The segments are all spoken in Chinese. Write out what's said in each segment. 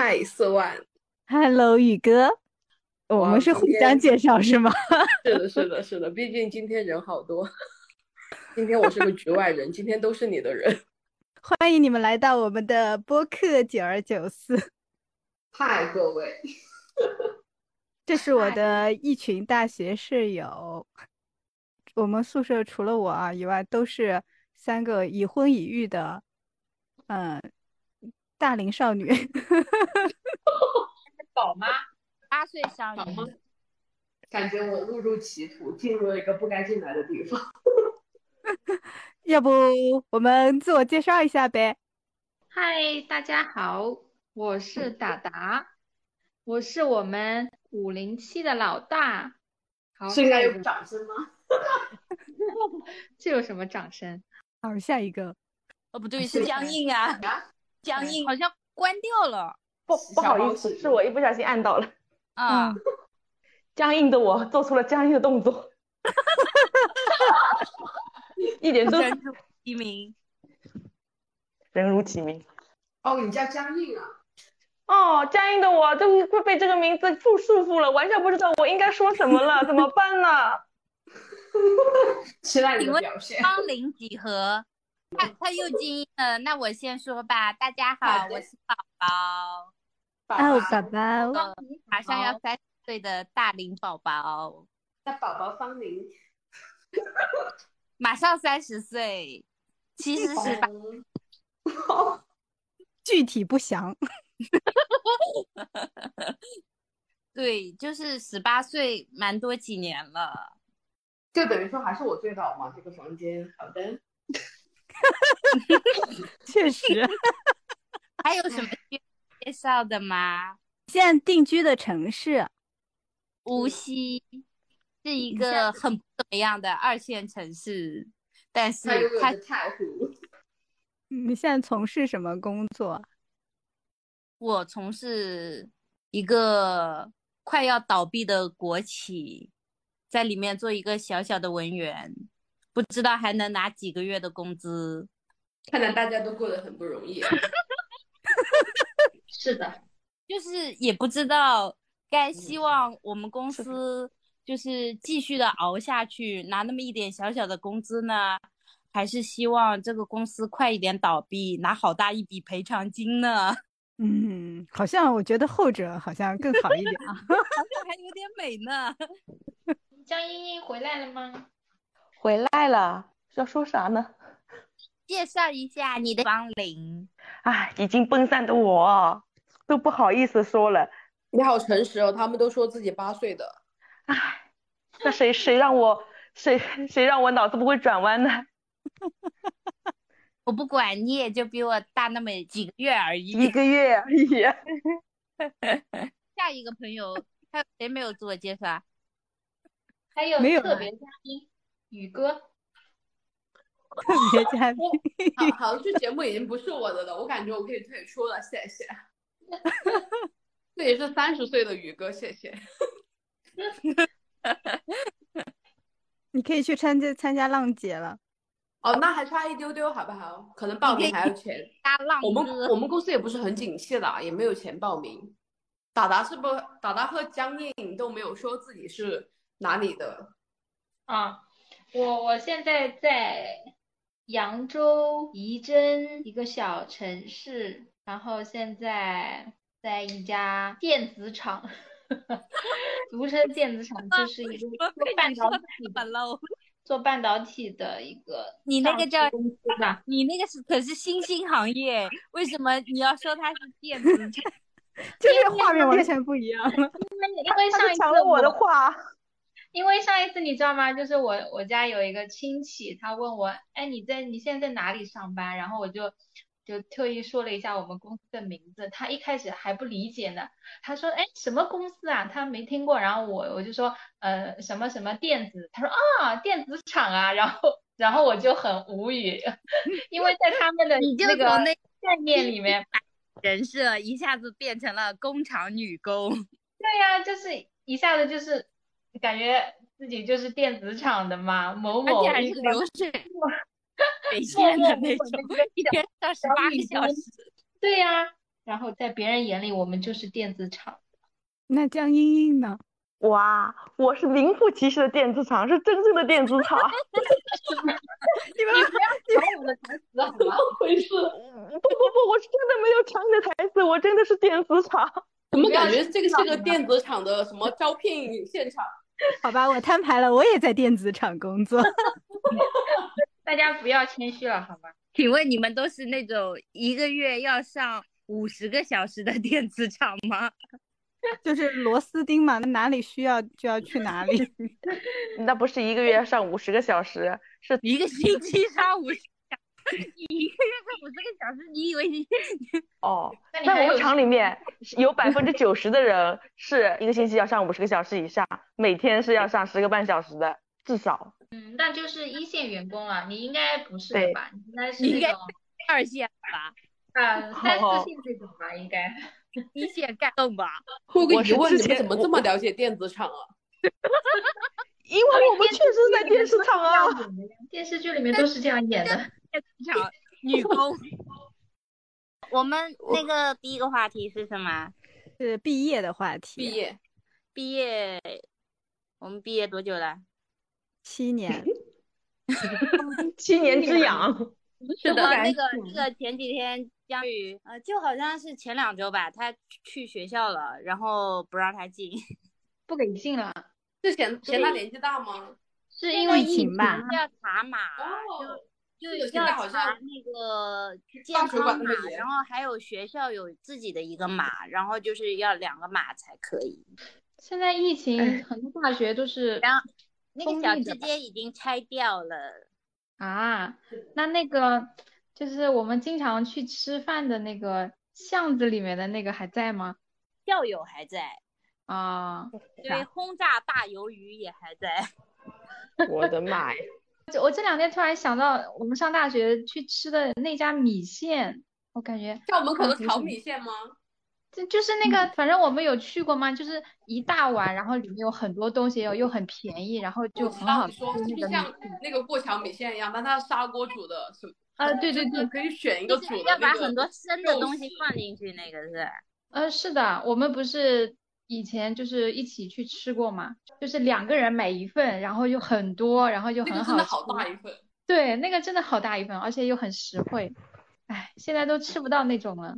嗨，四万。Hello，宇哥，我们是互相介绍是吗？是的，是的，是的。毕竟今天人好多，今天我是个局外人，今天都是你的人。欢迎你们来到我们的播客九二九四。嗨，各位，这是我的一群大学室友。我们宿舍除了我啊以外，都是三个已婚已育的，嗯，大龄少女。宝妈，八岁少女。感觉我误入歧途，进入了一个不该进来的地方。要不我们自我介绍一下呗？嗨，大家好，我是达达，我是我们五零七的老大。好，是应该有掌声吗？这有什么掌声？好，下一个。哦，不对，是僵硬啊，僵硬好像关掉了。不不好意思，是我一不小心按到了。啊，僵硬的我做出了僵硬的动作。一点都人如其名，人如其名。哦，你叫僵硬啊？哦，僵硬的我都快被这个名字束束缚了，完全不知道我应该说什么了，怎么办呢？期待你的表现。芳龄几何？他他又精英了，那我先说吧。大家好，我是宝宝。哦，宝宝，马上要三十岁的大龄宝宝。那宝宝芳龄？马上三十岁，其实是吧？具体不详。对，就是十八岁，蛮多几年了。就等于说还是我最早嘛，这个房间。好的。确实。还有什么介绍的吗？现在定居的城市，无锡是一个很不怎么样的二线城市，但是它太湖。你现在从事什么工作？我从事一个快要倒闭的国企，在里面做一个小小的文员，不知道还能拿几个月的工资。看来大家都过得很不容易。是的，就是也不知道该希望我们公司就是继续的熬下去，拿那么一点小小的工资呢，还是希望这个公司快一点倒闭，拿好大一笔赔偿金呢？嗯，好像我觉得后者好像更好一点啊，好像还有点美呢。江茵茵回来了吗？回来了，要说啥呢？介绍一下你的芳龄。唉，已经奔三的我都不好意思说了。你好诚实哦，他们都说自己八岁的。唉，那谁 谁让我谁谁让我脑子不会转弯呢？我不管，你也就比我大那么几个月而已。一个月而已。下一个朋友，还有谁没有自我介绍？还有没有特别嘉宾宇哥。特别嘉宾。好，好，这节目已经不是我的了，我感觉我可以退出了，谢谢。这也是三十岁的宇哥，谢谢。你可以去参加参加浪姐了。哦，那还差一丢丢，好不好？可能报名还要钱。大浪我们我们公司也不是很景气的，也没有钱报名。达达是不？达达和江映都没有说自己是哪里的。啊，我我现在在扬州仪征一个小城市，然后现在在一家电子厂，俗称电子厂，就是一个做半导体的。做半导体的一个，你那个叫公司吧？你那个是可是新兴行业，为什么你要说它是电子厂？就是画面完全不一样了。因为因为上一次抢了我的话，因为上一次你知道吗？就是我我家有一个亲戚，他问我，哎，你在你现在在哪里上班？然后我就就特意说了一下我们公司的名字，他一开始还不理解呢，他说，哎，什么公司啊？他没听过。然后我我就说，呃，什么什么电子，他说啊，电子厂啊。然后然后我就很无语，因为在他们的那个概念里面，人设一下子变成了工厂女工，对呀、就是一下子就是感觉自己就是电子厂的嘛，某而且还是某流水默水线的那种，一天上十八个小时。对呀、然后在别人眼里，我们就是电子厂。那江英英呢？哇，我是名副其实的电子厂，是真正的电子厂。你们不要抢我的台词好吗？回事？不不不，我是真的没有抢你的台词，我真的是电子厂。怎么感觉这个是个电子厂的什么招聘现场？好吧，我摊牌了，我也在电子厂工作。大家不要谦虚了，好吧？请问你们都是那种一个月要上五十个小时的电子厂吗？就是螺丝钉嘛，那哪里需要就要去哪里。那不是一个月上五十个小时，是一个星期上五十小时，你一个月上五十个小时，你以为你哦，在我们厂里面有百分之九十的人是一个星期要上五十个小时以上，每天是要上十个半小时的，至少。嗯，那就是一线员工了，你应该不是吧？你应该是那种二线吧，啊三哦四线这种吧，应该。一线干动吧？我问，你们怎么这么了解电子厂啊？因为我们确实在电视厂啊。电视剧里面都是这样演的。女工。我们那个第一个话题是什么？是毕业的话题。毕业毕业，我们毕业多久了？七年，七年之痒。是的那个那个前几天江宇，呃，就好像是前两周吧，他去学校了，然后不让他进，不给进了，是嫌嫌他年纪大吗？是因为疫情吧要查码，哦，就现在好要查像那个健康码然后还有学校有自己的一个码，然后就是要两个码才可以。现在疫情很多大学都是然后那个小吃街已经拆掉了，啊，那那个就是我们经常去吃饭的那个巷子里面的那个还在吗？校友还在，啊，对轰炸大鱿鱼也还在。我的妈呀！这我这两天突然想到，我们上大学去吃的那家米线，我感觉校门口的炒米线吗？就就是那个，反正我们有去过嘛，就是一大碗，然后里面有很多东西，又又很便宜，然后就很好吃道你说是像。那个过桥米线一样，但它是砂锅煮的，是呃，对对对，就是可以选一个就是煮的那个要把很多生的东西放进去，那个是。呃，是的，我们不是以前就是一起去吃过嘛，就是两个人买一份，然后又很多，然后又很好个真的好。大一份。对，那个真的好大一份，而且又很实惠。哎，现在都吃不到那种了。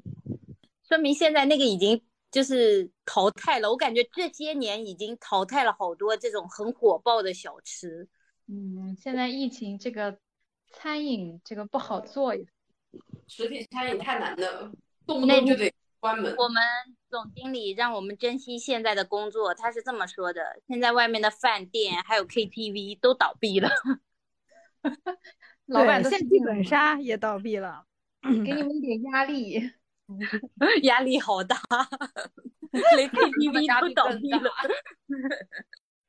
说明现在那个已经就是淘汰了。我感觉这些年已经淘汰了好多这种很火爆的小吃。嗯，现在疫情这个餐饮这个不好做呀。实体餐饮太难了，动不动就得关门。我们总经理让我们珍惜现在的工作，他是这么说的：现在外面的饭店还有 KTV 都倒闭了。老板对，都是现剧本杀也倒闭了。给你们一点压力。压力好大，连 KTV 都倒闭了。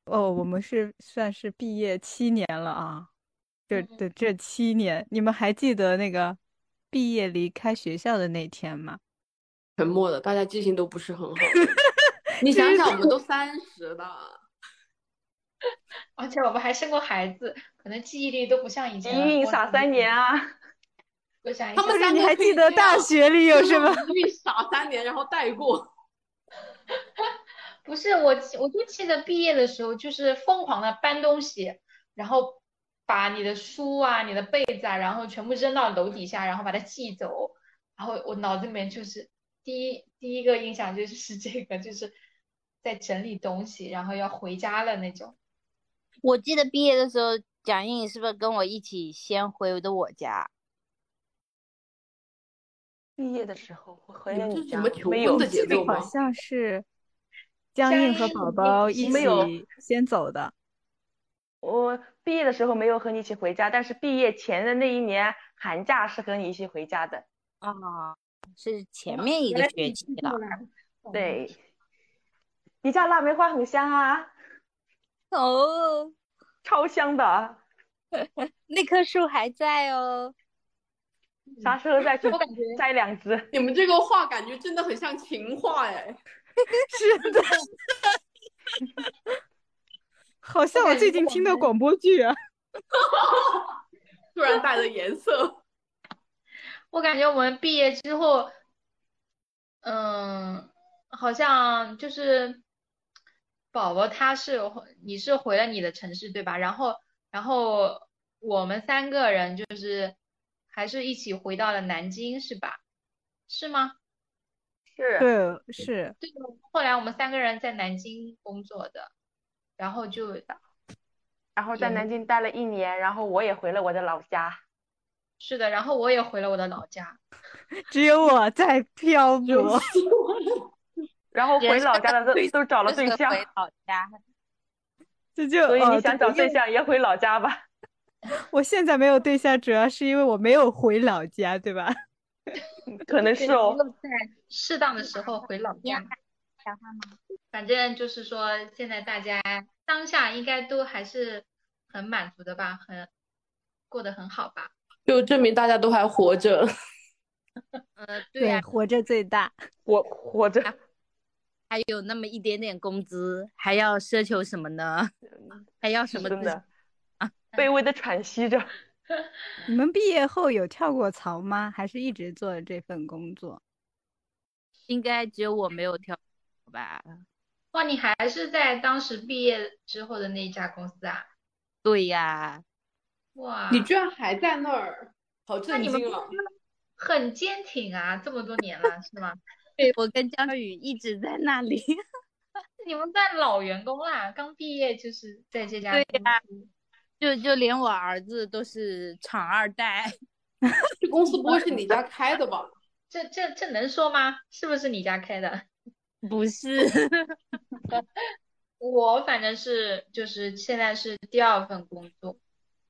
哦，我们是算是毕业七年了啊，这这这七年，你们还记得那个毕业离开学校的那天吗？沉默的，大家记性都不是很好。你想想，我们都三十了，而且我们还生过孩子，可能记忆力都不像以前了。一孕我傻三年啊！我想一他们下，你还记得大学里有什么？一孕傻三年，然后带过。不是我，我就记得毕业的时候就是疯狂的搬东西，然后把你的书啊、你的被子啊，然后全部扔到楼底下，然后把它寄走。然后我脑子里面就是第一第一个印象就是这个，就是在整理东西，然后要回家了那种。我记得毕业的时候，蒋颖是不是跟我一起先回的我家？毕业的时候我回了你家什么求没有婚的节奏吗？好像是江江映和宝宝一起先走的。我毕业的时候没有和你一起回家，但是毕业前的那一年寒假是和你一起回家的。啊，是前面一个学期的。对，你家腊梅花很香啊，哦，超香的。那棵树还在哦。啥时候再去我感觉摘两只？你们这个话感觉真的很像情话哎。是的，好像我最近听的广播剧啊。突然带了颜色。我感觉我们毕业之后，嗯，好像就是宝宝他是你是回了你的城市对吧？然后然后我们三个人就是还是一起回到了南京是吧？是吗？是，对，是，对，后来我们三个人在南京工作的，然后就然后在南京待了一年，然后我也回了我的老家。是的，然后我也回了我的老家。只有我在漂 泊。然后回老家的都都找了对象，回老家。这就所以哦你想找对对象也回老家吧。我现在没有对象，主要是因为我没有回老家，对吧？可能是哦。在适当的时候回老家。反正就是说，现在大家当下应该都还是很满足的吧，很过得很好吧。就证明大家都还活着。呃，对呀、活着最大。我活着，还有那么一点点工资，还要奢求什么呢？还要什么自真的卑微的喘息着。你们毕业后有跳过槽吗？还是一直做这份工作？应该只有我没有跳吧？哇，你还是在当时毕业之后的那一家公司啊？对呀，哇，你居然还在那儿，好那你们震惊啊！很坚挺啊，这么多年了是吗？对，我跟江宇一直在那里。你们算老员工啦，刚毕业就是在这家对公呀司。就就连我儿子都是厂二代，这 公司不会是你家开的吧？这这这能说吗？是不是你家开的？不是？我反正是就是现在是第二份工作，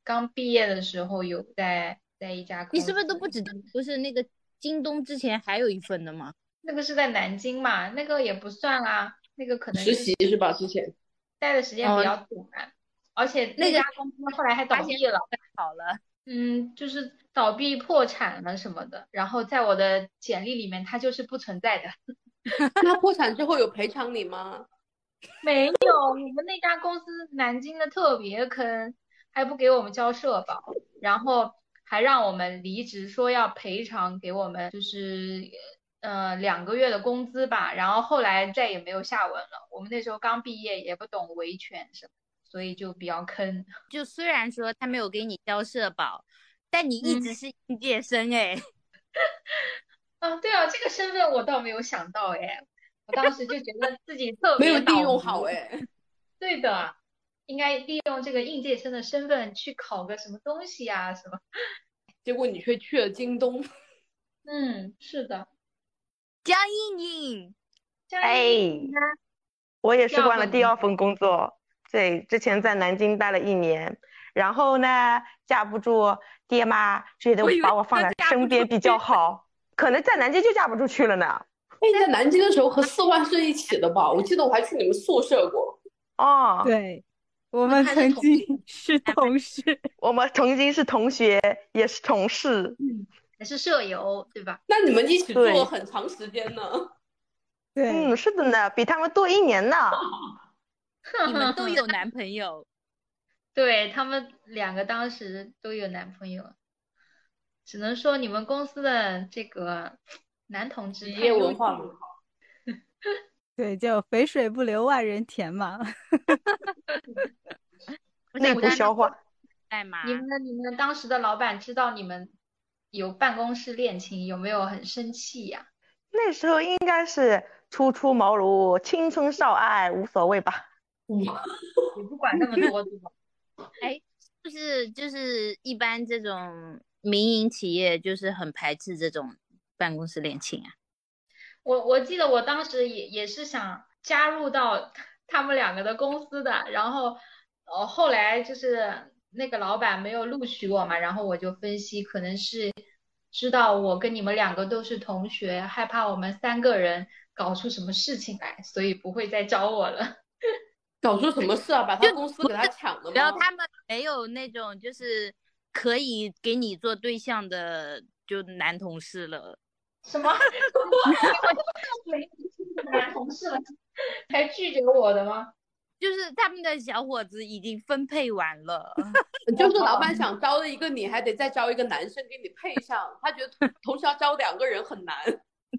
刚毕业的时候有在在一家公司。你是不是都不止？不是那个京东之前还有一份的吗？那个是在南京嘛？那个也不算啦，那个可能实习是吧？之前待的时间比较短，而且那家公司后来还倒闭了。好了，嗯，就是倒闭破产了什么的，然后在我的简历里面它就是不存在的。那破产之后有赔偿你吗？没有，我们那家公司南京的特别坑，还不给我们交社保，然后还让我们离职，说要赔偿给我们，就是呃两个月的工资吧。然后后来再也没有下文了。我们那时候刚毕业，也不懂维权什么，所以就比较坑。就虽然说他没有给你交社保，但你一直是应届生哎。啊，对啊，这个身份我倒没有想到哎，我当时就觉得自己特别没有利用好哎。对的，应该利用这个应届生的身份去考个什么东西呀、什么。结果你却去了京东。嗯，是的。江映映，江哎？我也是换了第二份工作，对，之前在南京待了一年，然后呢，架不住爹妈觉得把我放在身边比较好，可能在南京就嫁不出去了呢。哎，你在南京的时候和四万是一起的吧？我记得我还去你们宿舍过。哦，对，我们曾经是同事。我们曾经是同学，也是同事，还是舍友，对吧？那你们一起做了很长时间呢。对，嗯，是的呢，比他们多一年呢。你们都有男朋友？对，他们两个当时都有男朋友，只能说你们公司的这个男同志企业务文化很秀了好。对，就肥水不流外人田嘛。内部消化。在吗？你们你们当时的老板知道你们有办公室恋情，有没有很生气呀？那时候应该是初出茅庐，青春少爱，无所谓吧。你不管那么多，对吧？哎，就是就是一般这种民营企业就是很排斥这种办公室恋情啊。我我记得我当时也也是想加入到 他们两个的公司的，然后呃，后来就是那个老板没有录取我嘛，然后我就分析，可能是知道我跟你们两个都是同学，害怕我们三个人搞出什么事情来，所以不会再招我了。搞出什么事啊？把他公司给他抢了吗？然后他们没有那种就是可以给你做对象的就男同事了。什么？男同事了，还拒绝我的吗？就是他们的小伙子已经分配完了，就是老板想招了一个你，还得再招一个男生给你配上，他觉得同时要招两个人很难。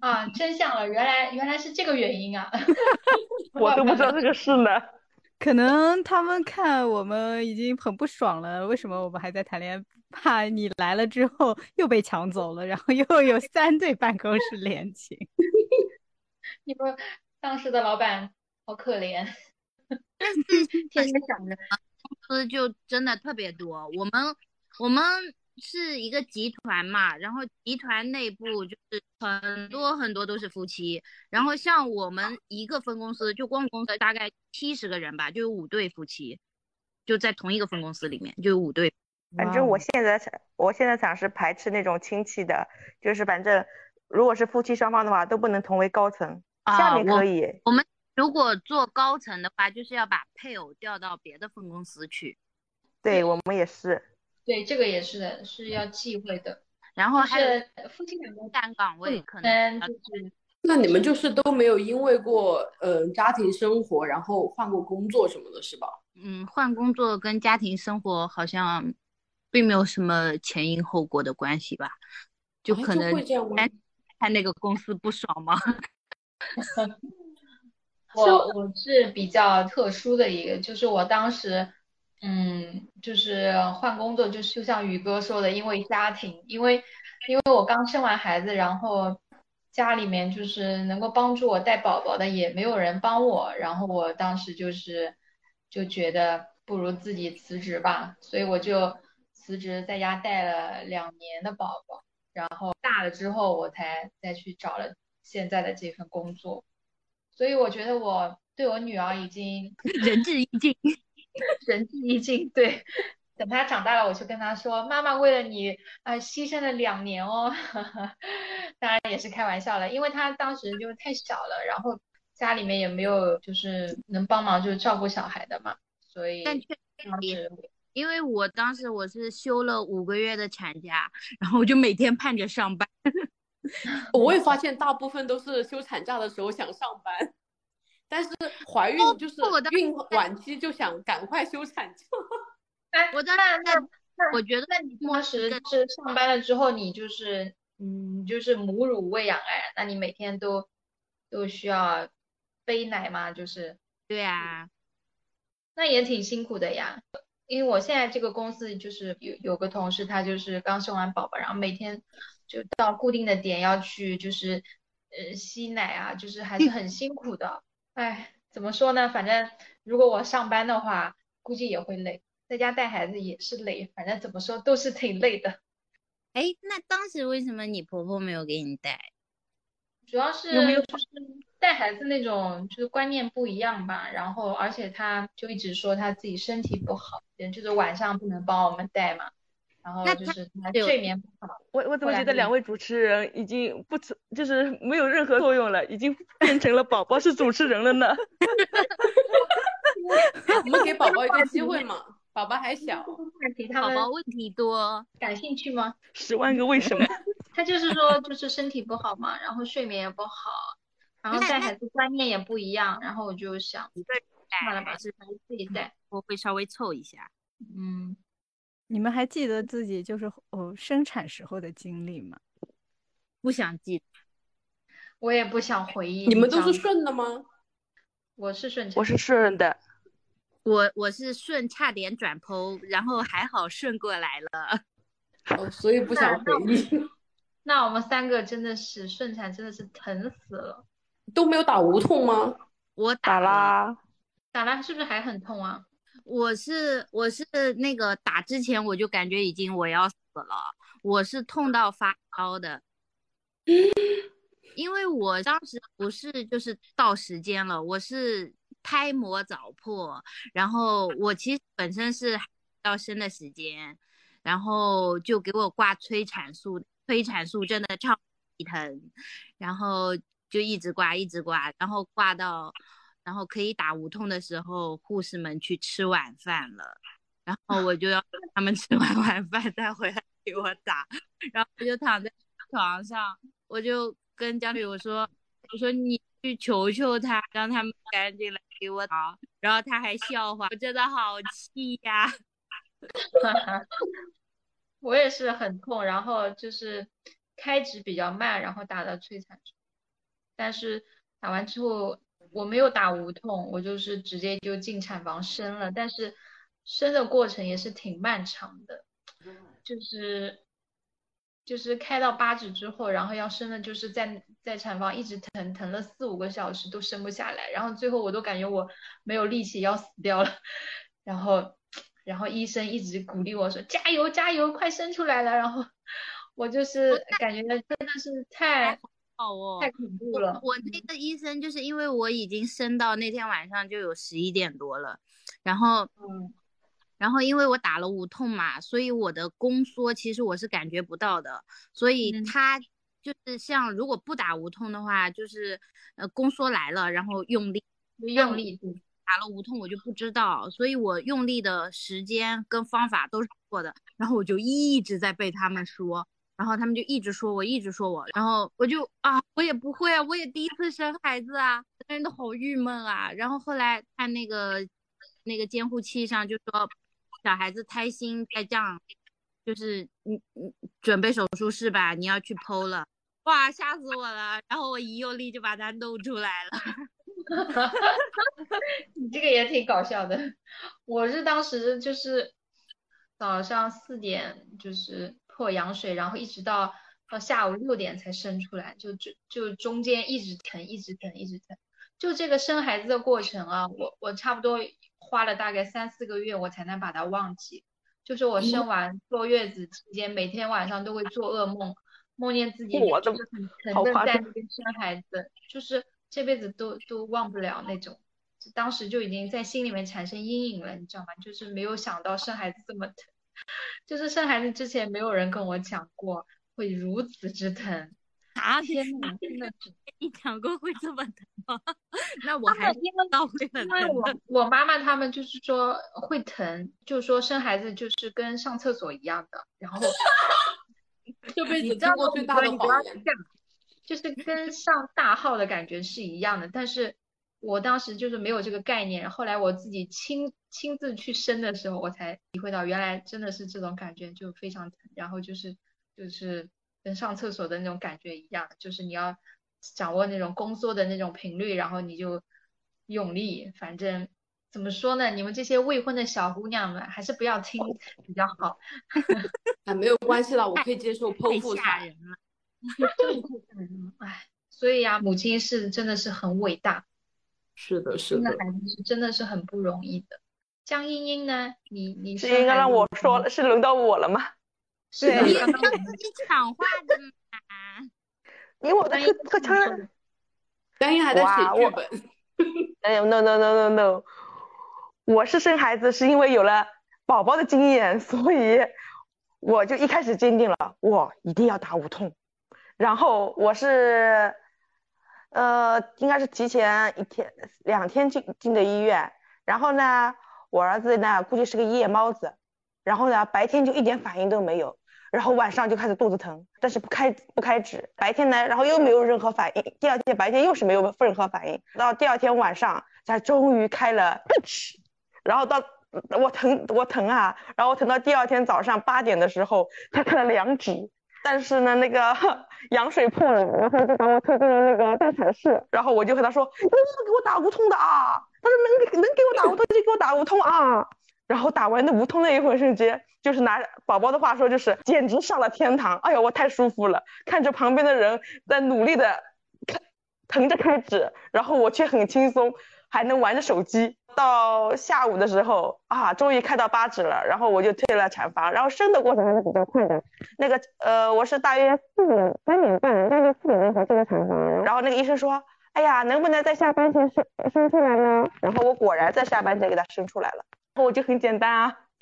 啊，真相了，原来原来是这个原因啊！我都不知道这个事呢。可能他们看我们已经很不爽了，为什么我们还在谈恋爱？怕你来了之后又被抢走了，然后又 有三对办公室恋情。你们当时的老板好可怜，但是天天想着公司就真的特别多。我们我们是一个集团嘛，然后集团内部就是很多很多都是夫妻。然后像我们一个分公司，就光公司大概七十个人吧，就有五对夫妻，就在同一个分公司里面就有五对。反正我现在想，我现在想是排斥那种亲戚的，就是反正如果是夫妻双方的话，都不能同为高层，下面可以。我们如果做高层的话，就是要把配偶调到别的分公司去。对我们也是。对，这个也是的，是要忌讳的。然后还有夫妻两个站岗位，可能就是。那你们就是都没有因为过呃家庭生活，然后换过工作什么的，是吧？嗯，换工作跟家庭生活好像。并没有什么前因后果的关系吧，就可能看那个公司不爽吗？我我是比较特殊的一个，就是我当时，嗯，就是换工作，就是就像宇哥说的，因为家庭，因为因为我刚生完孩子，然后家里面就是能够帮助我带宝宝的也没有人帮我，然后我当时就是就觉得不如自己辞职吧，所以我就。辞职在家带了两年的宝宝，然后大了之后我才再去找了现在的这份工作，所以我觉得我对我女儿已经 仁至义尽，仁至义尽。对，等她长大了，我就跟她说：“妈妈为了你啊，牺牲了两年哦。”当然也是开玩笑了，因为她当时就太小了，然后家里面也没有就是能帮忙就照顾小孩的嘛，所以当时。因为我当时我是休了五个月的产假，然后我就每天盼着上班。我也发现大部分都是休产假的时候想上班，但是怀孕就是孕晚期就想赶快休产假。哎，我当然那那我觉得，那你当时是上班了之后，你就是嗯，就是母乳喂养哎，那你每天都都需要背奶吗？就是对啊，那也挺辛苦的呀。因为我现在这个公司就是有有个同事，他就是刚生完宝宝，然后每天就到固定的点要去，就是呃吸奶啊，就是还是很辛苦的。哎，怎么说呢？反正如果我上班的话，估计也会累，在家带孩子也是累，反正怎么说都是挺累的。哎，那当时为什么你婆婆没有给你带？主要是就是带孩子那种就是观念不一样吧，然后而且他就一直说他自己身体不好，就是晚上不能帮我们带嘛，然后就是他睡眠不好。我我怎么觉得两位主持人已经不就是没有任何作用了，已经变成了宝宝是主持人了呢？我们给宝宝一个机会嘛，宝宝还小，宝宝问题多，感兴趣吗？十万个为什么？他就是说，就是身体不好嘛，然后睡眠也不好，然后带孩子观念也不一样，然后我就想，算了吧，是自己带，我会稍微凑一下。嗯，你们还记得自己就是哦生产时候的经历吗？不想记，我也不想回忆。你们都是顺的吗？我是顺，我是顺的，我我是顺，差点转剖，然后还好顺过来了，哦，所以不想回忆。那我们三个真的是顺产，真的是疼死了，都没有打无痛吗？我打啦，打了是不是还很痛啊？我是我是那个打之前我就感觉已经我要死了，我是痛到发烧的，因为我当时不是就是到时间了，我是胎膜早破，然后我其实本身是要生的时间，然后就给我挂催产素，催产素真的超级疼，然后就一直挂一直挂，然后挂到，然后可以打无痛的时候，护士们去吃晚饭了，然后我就要他们 吃完晚饭再回来给我打，然后我就躺在床上，我就跟江宇我说，我说你去求求他，让他们赶紧来给我打，然后他还笑话，我真的好气呀，我也是很痛，然后就是开指比较慢，然后打的催产素，但是打完之后我没有打无痛，我就是直接就进产房生了，但是生的过程也是挺漫长的，就是。就是开到八指之后，然后要生的，就是在在产房一直疼，疼了四五个小时都生不下来，然后最后我都感觉我没有力气要死掉了，然后然后医生一直鼓励我说加油加油，快生出来了，然后我就是感觉真的是太好哦，太恐怖了。我那个医生就是因为我已经生到那天晚上就有十一点多了，然后嗯。然后因为我打了无痛嘛，所以我的宫缩其实我是感觉不到的，所以他就是像如果不打无痛的话，就是呃宫缩来了，然后用力用力打了无痛我就不知道，所以我用力的时间跟方法都是错的，然后我就一直在被他们说，然后他们就一直说我，一直说我，然后我就啊我也不会啊，我也第一次生孩子啊，人都好郁闷啊，然后后来看那个那个监护器上就说。小孩子胎心在降，就是你你准备手术室吧，你要去剖了，哇，吓死我了！然后我一用力就把它弄出来了，哈哈哈你这个也挺搞笑的。我是当时就是早上四点就是破羊水，然后一直到到下午六点才生出来，就就就中间一直疼，一直疼，一直疼。就这个生孩子的过程啊，我我差不多。花了大概三四个月，我才能把它忘记。就是我生完坐月子期间，每天晚上都会做噩梦，梦见自己就是很疼的在那边生孩子，就是这辈子都都忘不了那种。当时就已经在心里面产生阴影了，你知道吗？就是没有想到生孩子这么疼，就是生孩子之前没有人跟我讲过会如此之疼。啊天呐，真的 你讲过会这么疼吗？那我还听得到会很疼。因为我我妈妈他们就是说会疼，就是说生孩子就是跟上厕所一样的，然后这辈子听过最大的谎言，就是跟上大号的感觉是一样的。但是我当时就是没有这个概念，后来我自己亲亲自去生的时候，我才体会到原来真的是这种感觉，就非常疼。然后就是就是。跟上厕所的那种感觉一样，就是你要掌握那种宫缩的那种频率，然后你就用力。反正怎么说呢，你们这些未婚的小姑娘们还是不要听比较好。啊，没有关系了，我可以接受剖腹产。人了，哎，所以呀，母亲是真的是很伟大。是的，是的。生孩子是真的是很不容易的。江茵茵呢？你你是应该让我说了，是轮到我了吗？是你要自己抢话的嘛？因为我的特特长，张英还在写剧本。哎呦，no no no no no！我是生孩子是因为有了宝宝的经验，所以我就一开始坚定了，我一定要打无痛。然后我是，呃，应该是提前一天、两天进进的医院。然后呢，我儿子呢估计是个夜猫子，然后呢白天就一点反应都没有。然后晚上就开始肚子疼，但是不开不开指。白天呢，然后又没有任何反应。第二天白天又是没有任何反应，到第二天晚上才终于开了。然后到我疼我疼啊，然后疼到第二天早上八点的时候才开了两指。但是呢，那个 羊水破了，然后就把我推进了那个待产室。然后我就和他说：“你能不能给我打无痛的啊？”他说：“能能给我打无痛就给我打无痛啊。”然后打完那无痛那一会儿瞬间，就是拿宝宝的话说，就是简直上了天堂。哎呦，我太舒服了，看着旁边的人在努力的开疼着开指，然后我却很轻松，还能玩着手机。到下午的时候啊，终于开到八指了，然后我就退了产房。然后生的过程还是比较快的，那个呃，我是大约四点三点半，大约四点钟才进的产房。然后那个医生说，哎呀，能不能在下班前生生出来呢？然后我果然在下班前给他生出来了。然后我就很简单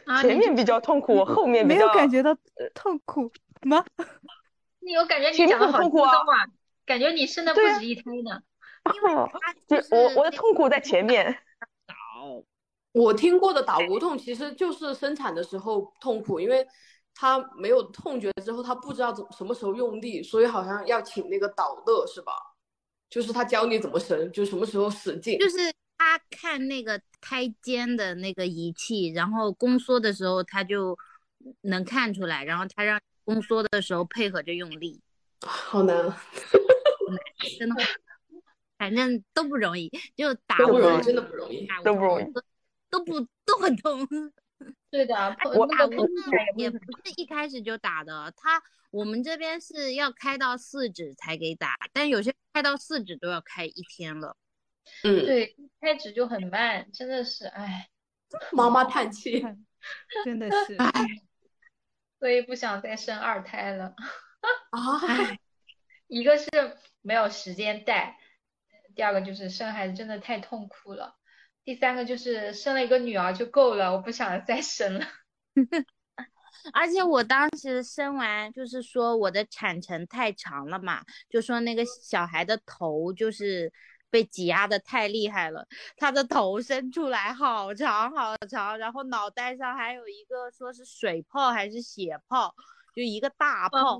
啊，前面比较痛苦，后面没有感觉到痛苦吗？你有感觉你讲的好轻松啊？感觉你生的不止一胎呢。因为我我的痛苦在前面。我听过的导无痛其实就是生产的时候痛苦，因为他没有痛觉之后，他不知道怎什么时候用力，所以好像要请那个导乐是吧？就是他教你怎么生，就什么时候使劲。就是他看那个胎监的那个仪器，然后宫缩的时候他就能看出来，然后他让宫缩的时候配合着用力。好难，真的，反正都不容易，就打不容易，真的不容易，都不容易。都不都很痛，对的，我打无痛也不是一开始就打的，他我们这边是要开到四指才给打，但有些开到四指都要开一天了。嗯，对，开指就很慢，真的是，哎，妈妈叹气，真的是，哎，所以不想再生二胎了。啊，一个是没有时间带，第二个就是生孩子真的太痛苦了。第三个就是生了一个女儿就够了，我不想再生了。而且我当时生完，就是说我的产程太长了嘛，就说那个小孩的头就是被挤压的太厉害了，他的头伸出来好长好长，然后脑袋上还有一个说是水泡还是血泡，就一个大泡。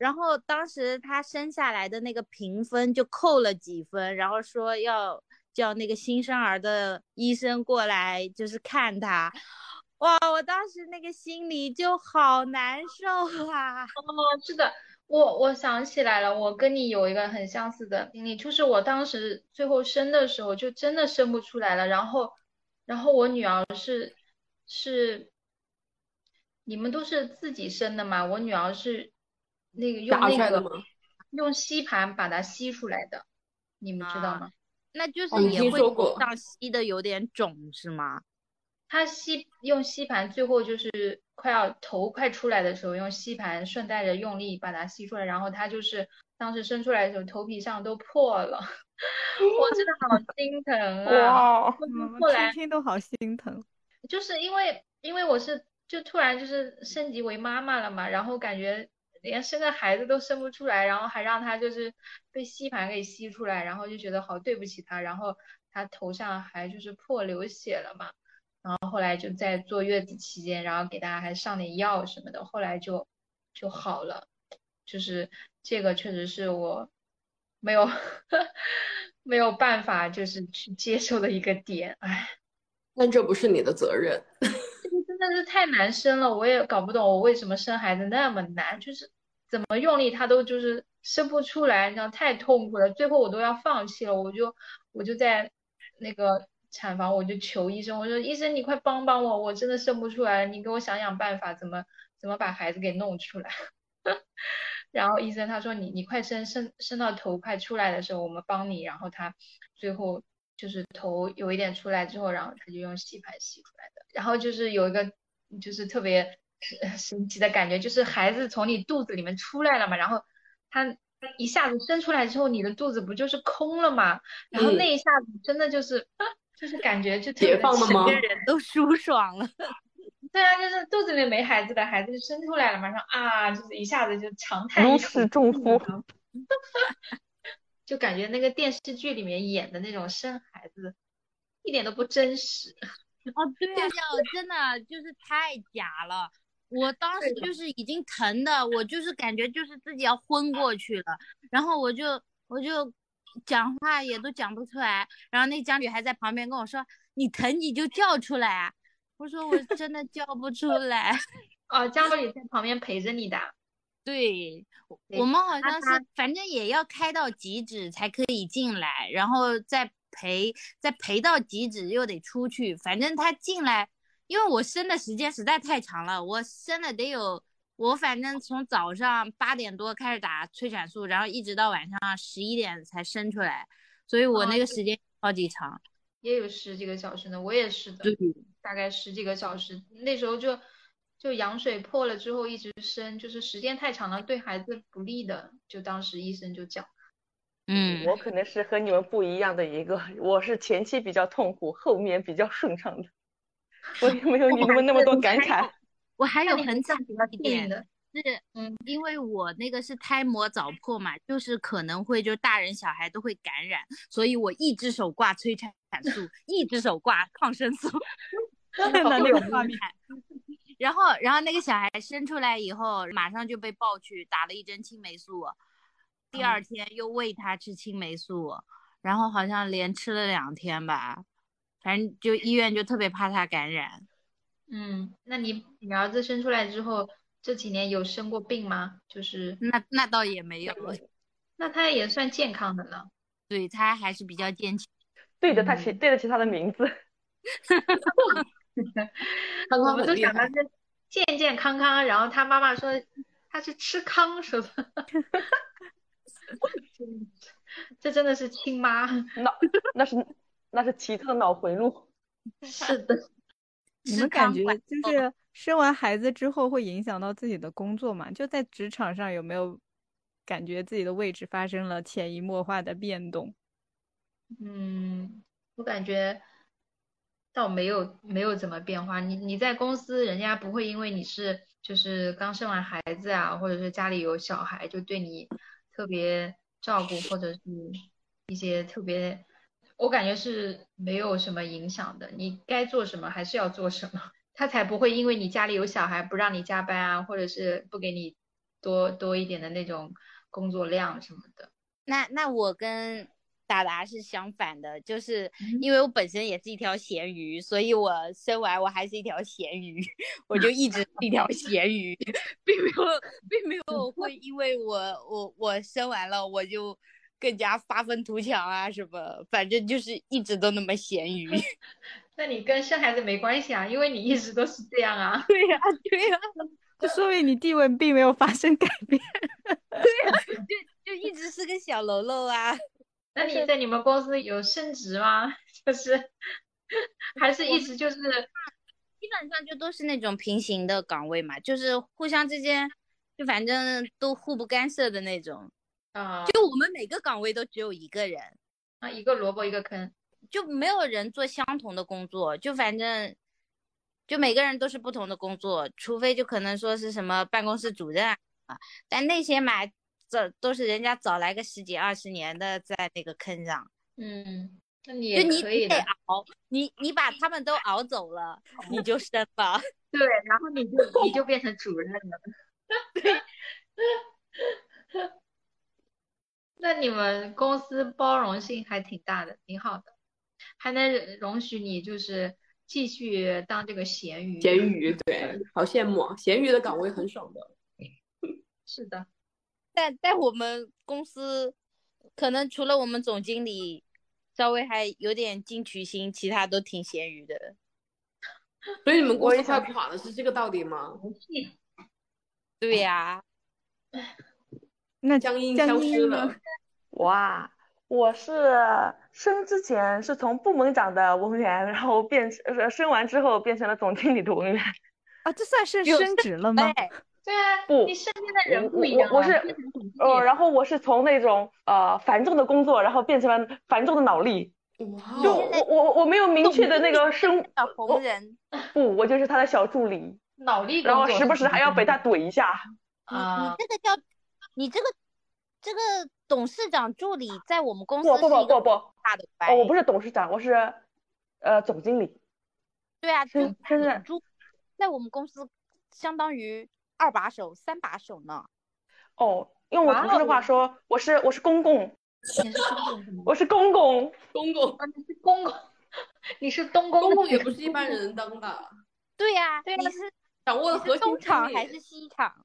然后当时他生下来的那个评分就扣了几分，然后说要。叫那个新生儿的医生过来，就是看他，哇！我当时那个心里就好难受啊。哦，是的，我我想起来了，我跟你有一个很相似的经历，就是我当时最后生的时候，就真的生不出来了。然后，然后我女儿是是，你们都是自己生的吗？我女儿是那个用那个用吸盘把它吸出来的，你们知道吗？那就是也会上吸的有点肿是吗？他吸用吸盘，最后就是快要头快出来的时候，用吸盘顺带着用力把它吸出来，然后他就是当时伸出来的时候头皮上都破了，我真的好心疼啊！后来听都好心疼，就是因为因为我是就突然就是升级为妈妈了嘛，然后感觉。连生个孩子都生不出来，然后还让他就是被吸盘给吸出来，然后就觉得好对不起他，然后他头上还就是破流血了嘛，然后后来就在坐月子期间，然后给大家还上点药什么的，后来就就好了，就是这个确实是我没有 没有办法就是去接受的一个点，唉，但这不是你的责任。真的是太难生了，我也搞不懂我为什么生孩子那么难，就是怎么用力他都就是生不出来，你知道太痛苦了，最后我都要放弃了，我就我就在那个产房我就求医生，我说医生你快帮帮我，我真的生不出来，你给我想想办法，怎么怎么把孩子给弄出来。然后医生他说你你快生生生到头快出来的时候我们帮你，然后他最后。就是头有一点出来之后，然后他就用吸盘吸出来的。然后就是有一个就是特别 神奇的感觉，就是孩子从你肚子里面出来了嘛，然后他一下子生出来之后，你的肚子不就是空了嘛？然后那一下子真的就是就是感觉就解放了吗？人都舒爽了。对啊，就是肚子里没孩子的孩子就生出来了嘛，然后啊，就是一下子就长叹一口。如释重负。就感觉那个电视剧里面演的那种生孩子，一点都不真实。哦，对呀，真的就是太假了。我当时就是已经疼的，我就是感觉就是自己要昏过去了。然后我就我就讲话也都讲不出来。然后那江女还在旁边跟我说：“你疼你就叫出来啊！”我说：“我真的叫不出来。”哦，江女在旁边陪着你的。对，我们好像是，反正也要开到极止才可以进来，然后再陪，再陪到极止又得出去。反正他进来，因为我生的时间实在太长了，我生了得有，我反正从早上八点多开始打催产素，然后一直到晚上十一点才生出来，所以我那个时间超级长，也有十几个小时呢，我也是的，大概十几个小时，那时候就。就羊水破了之后一直生，就是时间太长了，对孩子不利的。就当时医生就讲，嗯，我可能是和你们不一样的一个，我是前期比较痛苦，后面比较顺畅的，我也没有你们那么多感慨。我还有很惨一点的，是，嗯，因为我那个是胎膜早破嘛，就是可能会就大人小孩都会感染，所以我一只手挂催产素，一只手挂抗生素，天呐，那个画面，然后然后那个小孩生出来以后，马上就被抱去打了一针青霉素，第二天又喂他吃青霉素，然后好像连吃了两天吧，反正就医院就特别怕他感染。嗯，那你你儿子生出来之后，这几年有生过病吗？就是，那那倒也没有，那他也算健康的了。对他还是比较坚强。对得他起对得起他的名字。康我们都康很厉害，想他是健健康康，然后他妈妈说他是吃糠说的，这真的是亲妈。脑那是那是奇特的脑回路。是的，你们感觉就是生完孩子之后会影响到自己的工作吗？就在职场上有没有感觉自己的位置发生了潜移默化的变动？嗯，我感觉倒没有没有怎么变化。你你在公司，人家不会因为你是就是刚生完孩子啊，或者是家里有小孩，就对你特别照顾，或者是一些特别，我感觉是没有什么影响的。你该做什么还是要做什么，他才不会因为你家里有小孩不让你加班啊，或者是不给你多多一点的那种工作量什么的。那那我跟达达是相反的，就是嗯因为我本身也是一条咸鱼，所以我生完我还是一条咸鱼，我就一直是一条咸鱼，并没有并没有 会因为我我我生完了我就更加发愤图强啊什么，反正就是一直都那么咸鱼。那你跟生孩子没关系啊，因为你一直都是这样啊。对呀、对呀、就说明你地位并没有发生改变。对呀就就一直是个小喽喽啊。那你在你们公司有升职吗？就是还是一直就是基本上就都是那种平行的岗位嘛，就是互相之间就反正都互不干涉的那种。啊就我们每个岗位都只有一个人，啊一个萝卜一个坑。就没有人做相同的工作，就反正就每个人都是不同的工作，除非就可能说是什么办公室主任啊，但那些嘛，这都是人家早来个十几二十年的在那个坑上，嗯，那你就你也可以的。得熬，你你把他们都熬走了，你就升吧。对，然后你就你就变成主任了。对那你们公司包容性还挺大的，挺好的，还能容许你就是继续当这个咸鱼。咸鱼对，好羡慕啊！咸鱼的岗位很爽的。是的，但但我们公司可能除了我们总经理稍微还有点进取心，其他都挺咸鱼的。所以你们公司我也想快垮了，是这个道理吗？对呀、那江阴江消失了？哇，我是升之前是从部门长的文员，然后变成呃升完之后变成了总经理的文员。啊，这算是升职了吗？哎，对啊，不你身边的人不一样啊我我是呃，然后我是从那种呃繁重的工作，然后变成了繁重的脑力。哇就哦，我我我没有明确的那个生，小红人，不，我就是他的小助理，脑力然后时不时还要被他怼一下。你你啊，这个叫你这个这个董事长助理在我们公司不不是一个不不不，大的哦，我不是是董事长，我是呃总经理。对啊，是助真的助在我们公司相当于二把手、三把手呢。哦，用我哇同事的话哦说，我是我是公公，你是公公？我是公公。公公啊，你是公公，你是东公公也不是一般人能当的，对呀、对啊你是掌握了核心厂还是西厂？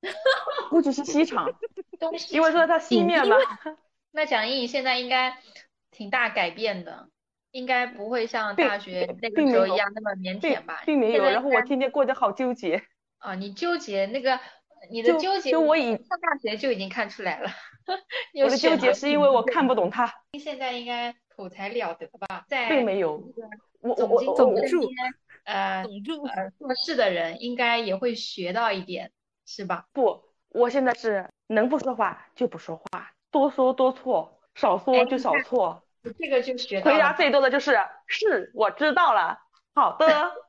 估计是西厂，东西因为说他西面嘛。那蒋毅现在应该挺大改变的，应该不会像大学那个时候一样那么腼腆吧？并没有，然后我天天过得好纠结。啊，你纠结那个你的纠结，就我已上大学就已经看出来了。我的纠结是因为我看不懂他，现在应该口才了得吧？在并没有。我我我总助呃总助呃做事的人应该也会学到一点，是吧？不，我现在是能不说话就不说话，多说多错，少说就少错。这个就学到回答。最多的就是是，我知道了。好的，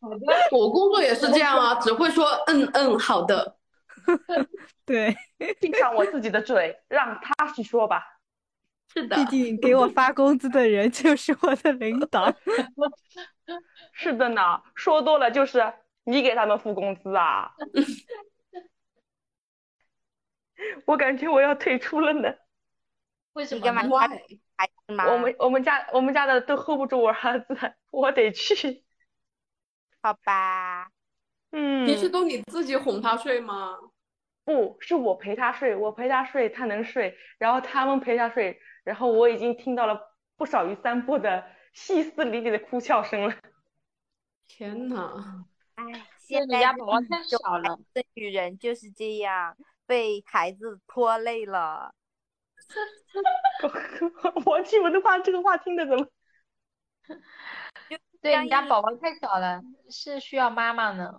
好的，我工作也是这样啊，只会说嗯嗯好的。对，闭上我自己的嘴，让他去说吧。是的毕竟给我发工资的人就是我的领导。是的呢，说多了就是你给他们付工资啊。我感觉我要退出了呢。为什么你干嘛呢？Why？孩子吗？我们我们家我们家的都 hold 不住我儿子，我得去。好吧，嗯，平时都你自己哄他睡吗？不是我陪他睡，我陪他睡，他能睡，然后他们陪他睡，然后我已经听到了不少于三波的歇斯底里的哭笑声了。天呐，哎，现在家宝宝太种少了。的女人就是这样，被孩子拖累了。我去，我的话这个话听的怎么？对你家宝宝太小了，是需要妈妈呢。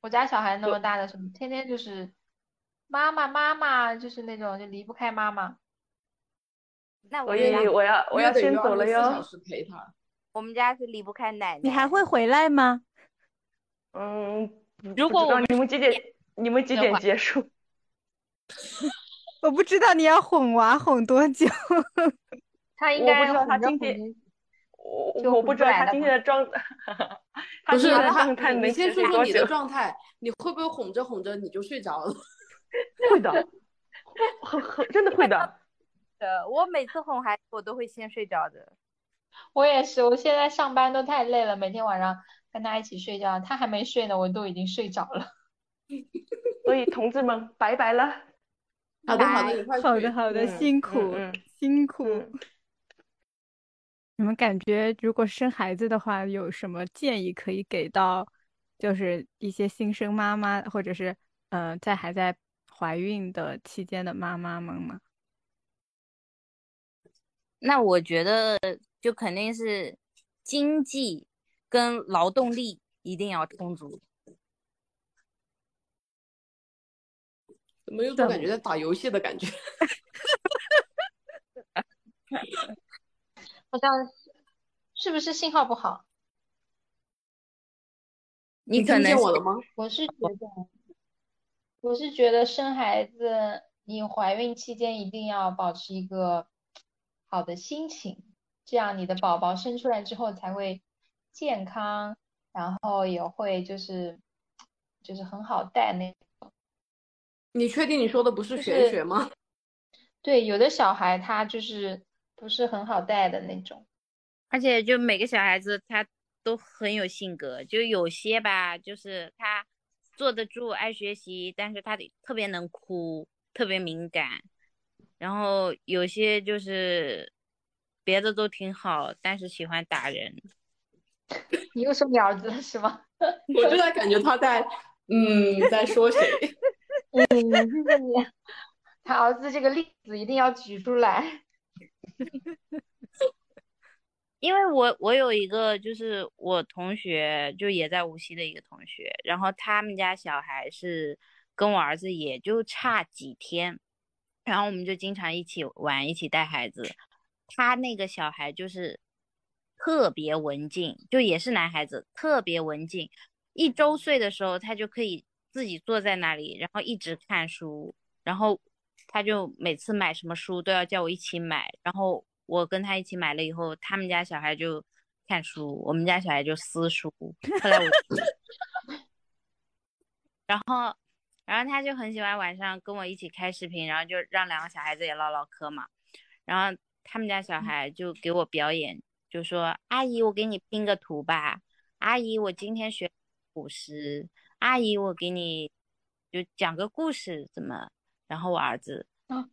我家小孩那么大的时候，天天就是妈妈妈妈，就是那种就离不开妈妈。那我们家以我要我要先走了哟小。时陪他。我们家是离不开奶奶。你还会回来吗？嗯，如果我你们几点你们几点结束？我不知道你要哄娃哄多久。他应该他今天我我不知道他今天的状，他不是他，状态能你你先说说你的？状态，你会不会哄着哄着你就睡着了？会的，很很真的会的。的，我每次哄孩子，我都会先睡着的。我也是，我现在上班都太累了，每天晚上跟他一起睡觉，他还没睡呢，我都已经睡着了。所以同志们，拜拜了。好的好的，好的，好的，嗯辛苦，嗯嗯辛苦。嗯你们感觉如果生孩子的话，有什么建议可以给到，就是一些新生妈妈，或者是呃在还在怀孕的期间的妈妈们吗？那我觉得就肯定是经济跟劳动力一定要充足。怎么有种感觉在打游戏的感觉？好像是不是信号不好？你听你可能是见我了吗？我是觉得，我是觉得生孩子，你怀孕期间一定要保持一个好的心情，这样你的宝宝生出来之后才会健康，然后也会就是就是很好带那。你确定你说的不是玄学吗？对，有的小孩他就是不是很好带的那种。而且就每个小孩子他都很有性格，就有些吧，就是他坐得住，爱学习，但是他得特别能哭，特别敏感。然后有些就是别的都挺好，但是喜欢打人。你又说你儿子是吗？我就在感觉他在，嗯，在说谁？嗯，谢谢你。他儿子这个例子一定要举出来。因为我我有一个就是我同学，就也在无锡的一个同学，然后他们家小孩是跟我儿子也就差几天，然后我们就经常一起玩，一起带孩子。他那个小孩就是特别文静，就也是男孩子，特别文静。一周岁的时候，他就可以自己坐在那里，然后一直看书，然后他就每次买什么书都要叫我一起买，然后我跟他一起买了以后，他们家小孩就看书，我们家小孩就撕书。后来我，然后，然后他就很喜欢晚上跟我一起开视频，然后就让两个小孩子也唠唠嗑嘛。然后他们家小孩就给我表演，就说：“阿姨，我给你拼个图吧。阿姨，我今天学古诗。阿姨，我给你就讲个故事，怎么？”然后我儿子，啊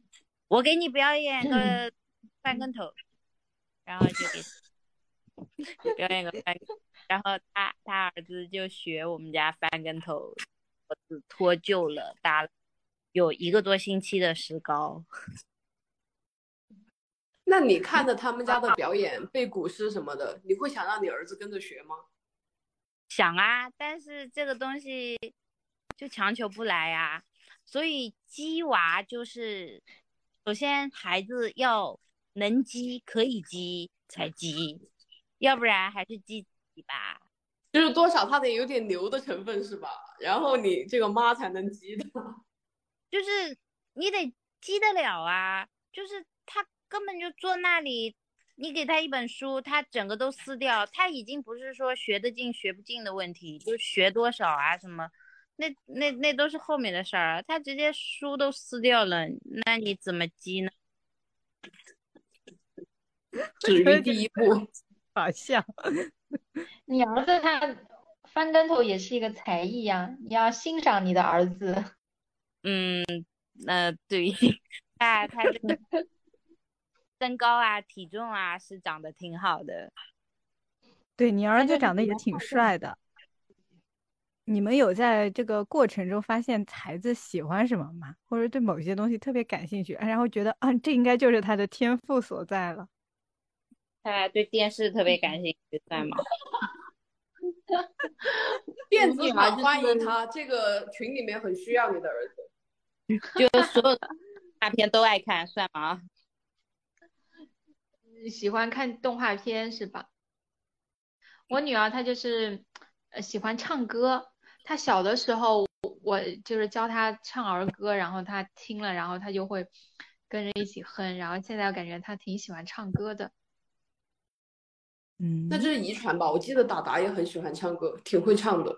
我给你表演个 翻跟头，然后就给表演个翻，然后他他儿子就学我们家翻跟头，我子脱臼了，打了有一个多星期的石膏。那你看着他们家的表演，背古诗什么的，你会想让你儿子跟着学吗？想啊，但是这个东西就强求不来呀、所以鸡娃就是，首先孩子要能鸡可以鸡才鸡，要不然还是鸡鸡吧。就是多少它得有点牛的成分是吧？然后你这个妈才能鸡的。就是你得鸡得了啊，就是他根本就坐那里，你给他一本书，他整个都撕掉，他已经不是说学得进学不进的问题，就学多少啊什么，那那那都是后面的事儿啊，他直接书都撕掉了，那你怎么激呢？止于第一步。好笑。你儿子他翻跟头也是一个才艺呀，你要欣赏你的儿子。嗯，呃，对，他他这个身高啊、体重啊是长得挺好的。对你儿子长得也挺帅的。你们有在这个过程中发现孩子喜欢什么吗？或者对某些东西特别感兴趣，然后觉得啊，这应该就是他的天赋所在了。他对电视特别感兴趣，算吗？电子厂就是欢迎他，这个群里面很需要你的儿子。就所有的大片都爱看，算吗？喜欢看动画片是吧？我女儿她就是呃喜欢唱歌，她小的时候我就是教她唱儿歌，然后她听了，然后她就会跟着一起哼，然后现在我感觉她挺喜欢唱歌的。嗯那这是遗传吧？我记得达达也很喜欢唱歌，挺会唱的。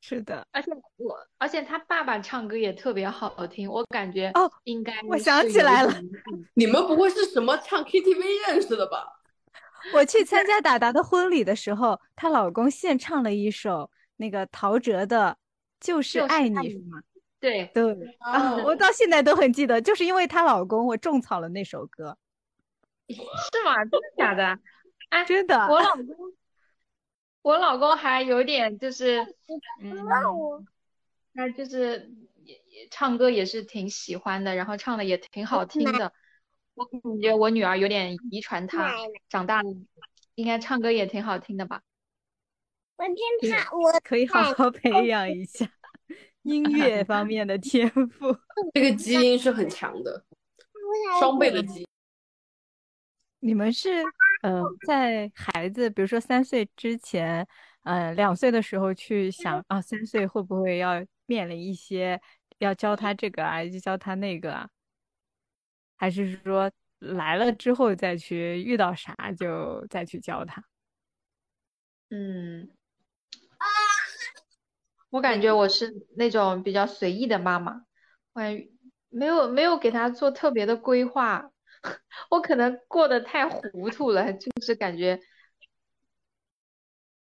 是的，而且我，而且他爸爸唱歌也特别好听，我感觉哦应该我想起来了 你们不会是什么唱 KTV 认识的吧？我去参加达达的婚礼的时候，她老公献唱了一首那个陶喆的《就是爱你》，是吗？对，对啊，哦我到现在都很记得，就是因为她老公，我种草了那首歌，是吗？真的假的？哎，真的。我老公，我老公还有点就是，嗯，他就是也也唱歌也是挺喜欢的，然后唱的也挺好听的。我感觉我女儿有点遗传他，长大了应该唱歌也挺好听的吧？我听他，我可以好好培养一下 音乐方面的天赋。这个基因是很强的，双倍的基因。你们是呃，在孩子比如说三岁之前，呃，两岁的时候去想啊，三岁会不会要面临一些要教他这个啊，就教他那个啊？还是说来了之后再去遇到啥就再去教他？嗯，我感觉我是那种比较随意的妈妈，我没有没有给他做特别的规划，我可能过得太糊涂了，就是感觉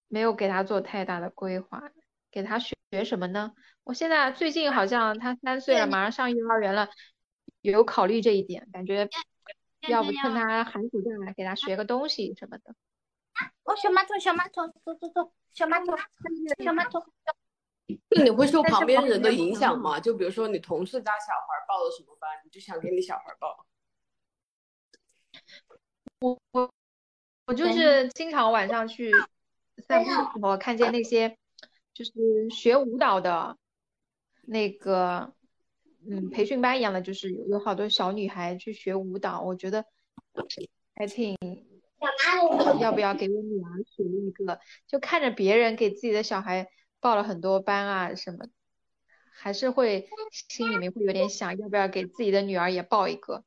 没有给他做太大的规划。给他学学什么呢？我现在最近好像他三岁了，马上上幼儿园了，有考虑这一点，感觉要不趁他寒暑假来给他学个东西什么的。哦，小马桶，小马桶，走走走，小马桶，小马桶。那你会受旁边人的影响吗？就比如说你同事家小孩报了什么班，你就想给你小孩报。我我我就是经常晚上去散步的时候，看见那些就是学舞蹈的那个嗯培训班一样的，就是有有好多小女孩去学舞蹈，我觉得还挺，要不要给我女儿学一个？就看着别人给自己的小孩报了很多班啊什么，还是会心里面会有点想，要不要给自己的女儿也报一个？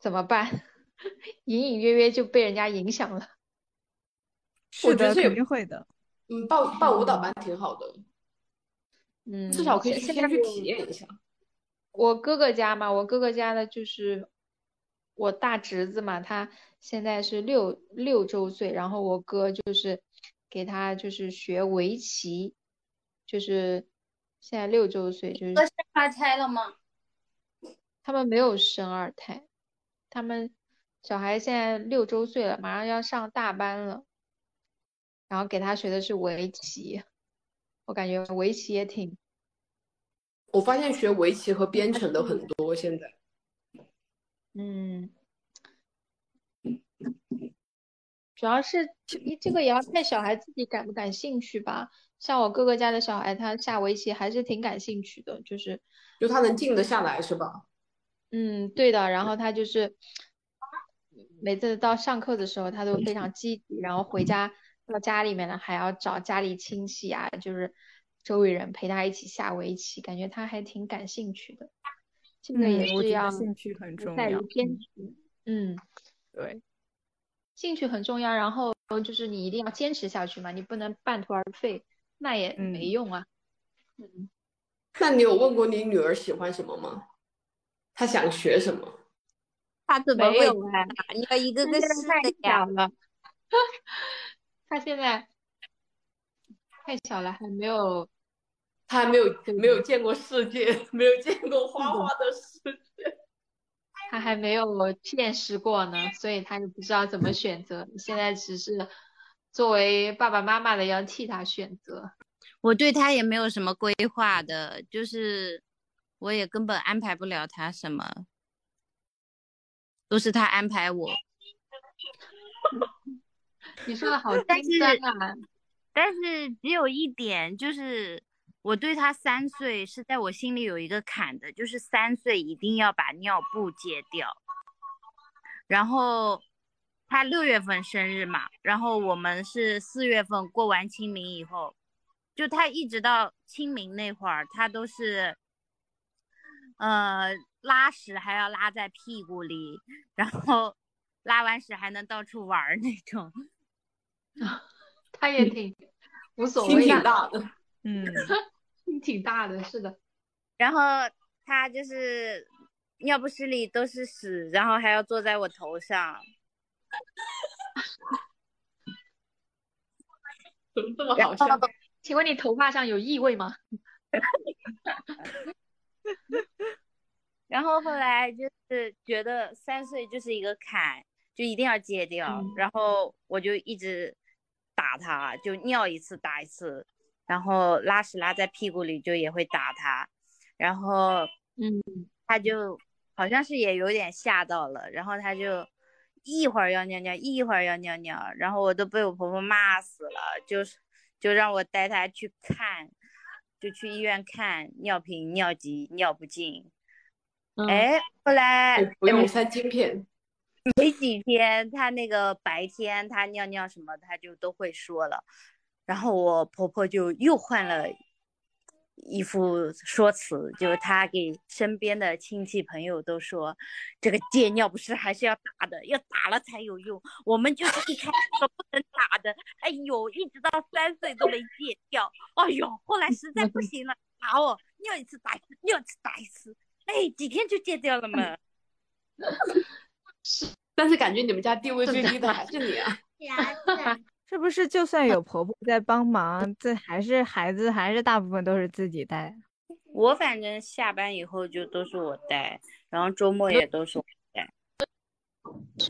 怎么办？隐隐约约就被人家影响了。是的，肯觉得这也定会的。嗯，报报舞蹈班挺好的，嗯，至少可以先去体验一下。我哥哥家嘛，我哥哥家的就是我大侄子嘛，他现在是六六周岁，然后我哥就是给他就是学围棋，就是现在六周岁，就是我生二胎了吗？他们没有生二胎，他们小孩现在六周岁了，马上要上大班了，然后给他学的是围棋，我感觉围棋也挺，我发现学围棋和编程的很多，现在嗯，主要是这这个也要看小孩自己感不感兴趣吧。像我哥哥家的小孩，他下围棋还是挺感兴趣的，就是就他能静得下来是吧？嗯，对的。然后他就是每次到上课的时候，他都非常积极，然后回家到家里面呢，还要找家里亲戚啊，就是周围人陪他一起下围棋，感觉他还挺感兴趣的。这个也是要兴趣很重在于要坚持，嗯，对，兴趣很重要，然后就是你一定要坚持下去嘛，你不能半途而废，那也没嗯用啊。嗯，那你有问过你女儿喜欢什么吗？她想学什么？他怎么会没有啊你要一个个试的呀小？了，他现在太小了，还没有，他还没有没有见过世界，没有见过花花的世界。他还没有见识过呢，所以他就不知道怎么选择。现在只是作为爸爸妈妈的要替他选择。我对他也没有什么规划的，就是我也根本安排不了他什么，都是他安排我。你说的好但心酸是啊！但是只有一点，就是我对他三岁是在我心里有一个坎的，就是三岁一定要把尿布戒掉。然后他六月份生日嘛，然后我们是四月份过完清明以后，就他一直到清明那会儿，他都是，呃，拉屎还要拉在屁股里，然后拉完屎还能到处玩儿那种。他也挺无所谓挺大的，嗯，挺大的，是的。然后他就是尿不湿里都是屎，然后还要坐在我头上。怎么这么然好笑？请问你头发上有异味吗？然后后来就是觉得三岁就是一个坎，就一定要戒掉。嗯然后我就一直打他，就尿一次打一次，然后拉屎拉在屁股里就也会打他，然后嗯，他就好像是也有点吓到了，然后他就一会儿要尿尿，一会儿要尿尿，然后我都被我婆婆骂死了，就是就让我带他去看，就去医院看尿频、尿急、尿不尽。嗯，哎，后来不用塞晶片，没几天，他那个白天他尿尿什么，他就都会说了。然后我婆婆就又换了一副说辞，就是她给身边的亲戚朋友都说，这个戒尿不湿还是要打的，要打了才有用。我们就是一开始说不能打的，哎呦，一直到三岁都没戒掉。哎呦，后来实在不行了，打我尿一次打一次，尿一次打一次，哎，几天就戒掉了嘛。是但是感觉你们家地位最低的还是你啊。是不是就算有婆婆在帮忙，这还是孩子还是大部分都是自己带？我反正下班以后就都是我带，然后周末也都是我带。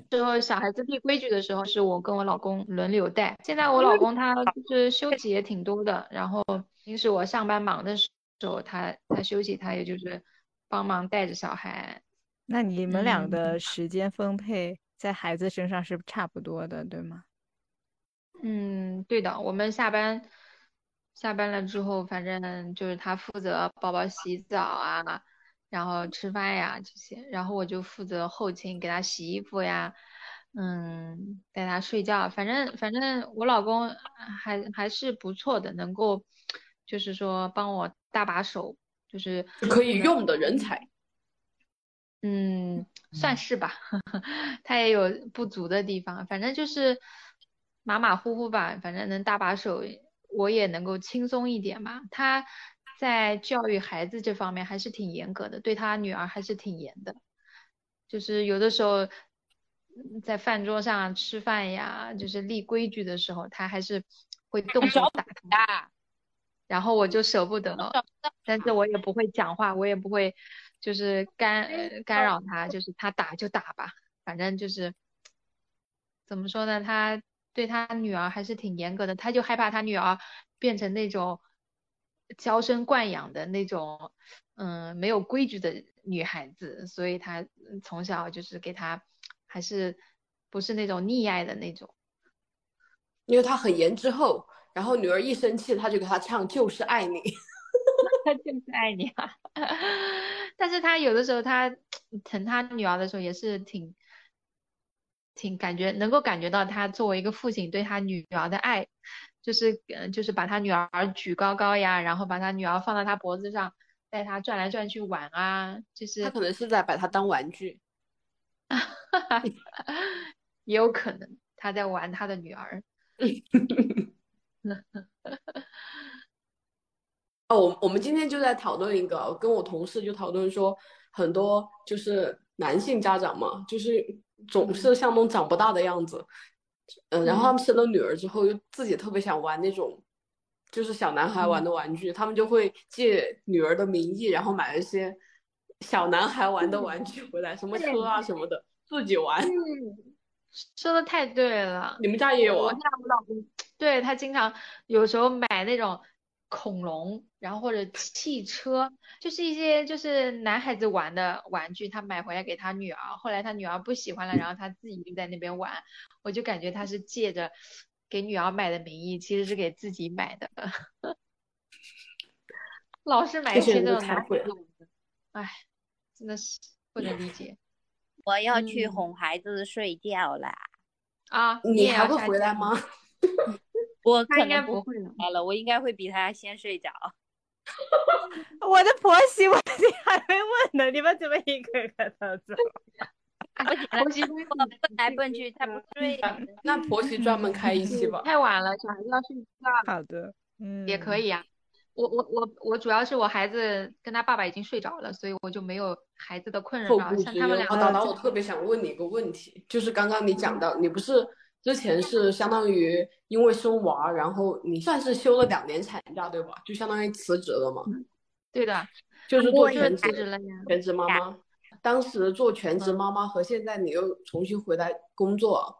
之后小孩子立规矩的时候，是我跟我老公轮流带。现在我老公他就是休息也挺多的，然后平时我上班忙的时候，他他休息，他也就是帮忙带着小孩。那你们俩嗯的时间分配在孩子身上是差不多的，对吗？嗯，对的，我们下班下班了之后，反正就是他负责宝宝洗澡啊，然后吃饭呀这些，然后我就负责后勤，给他洗衣服呀，嗯，带他睡觉。反正反正我老公还还是不错的，能够就是说帮我搭把手，就是可以用的人才。嗯，算是吧，他也有不足的地方，反正就是马马虎虎吧，反正能搭把手，我也能够轻松一点吧。他在教育孩子这方面还是挺严格的，对他女儿还是挺严的，就是有的时候嗯在饭桌上吃饭呀，就是立规矩的时候，他还是会动手打他。啊，然后我就舍不得，但是我也不会讲话，我也不会就是干呃干扰他，就是他打就打吧，反正就是怎么说呢，他对他女儿还是挺严格的，他就害怕他女儿变成那种娇生惯养的那种，嗯，没有规矩的女孩子，所以他从小就是给他还是不是那种溺爱的那种，因为他很严之后，然后女儿一生气，他就给他唱《就是爱你》。他就是爱你啊。但是他有的时候他疼他女儿的时候也是挺挺感觉能够感觉到他作为一个父亲对他女儿的爱，就是嗯就是把他女儿举高高呀，然后把他女儿放到他脖子上，带他转来转去玩啊，就是他可能是在把他当玩具。也有可能他在玩他的女儿。哦，我我们今天就在讨论一个，跟我同事就讨论说，很多就是男性家长嘛，就是总是像那种长不大的样子，嗯，然后他们生了女儿之后，又自己特别想玩那种，就是小男孩玩的玩具，他们就会借女儿的名义，然后买一些小男孩玩的玩具回来，什么车啊什么的，自己玩。嗯，说的太对了。你们家也有啊？我家我老公，对他经常有时候买那种恐龙，然后或者汽车，就是一些就是男孩子玩的玩具，他买回来给他女儿，后来他女儿不喜欢了，然后他自己就在那边玩，我就感觉他是借着给女儿买的名义，其实是给自己买的，老是买一些这种男孩子玩的，哎，真的是不能理解。我要去嗯哄孩子睡觉啦。啊，你还会回来吗？我应该可能不不会了。来了，我应该会比他先睡着。我的婆媳问题还没问呢，你们怎么一个个都走？了，婆媳我蹦 来蹦去，他不睡。那婆媳专门开一期吧。太晚了，小孩子要睡觉好的，嗯，也可以呀。我我我我主要是我孩子跟他爸爸已经睡着了，所以我就没有孩子的困扰。像他们两个达达，我特别想问你一个问题，就是刚刚你讲到，你不是之前是相当于因为生娃，然后你算是休了两年产假，对吧？就相当于辞职了嘛，对的，就是做我就是全职了呀。全职妈妈。当时做全职妈妈和现在你又重新回来工作，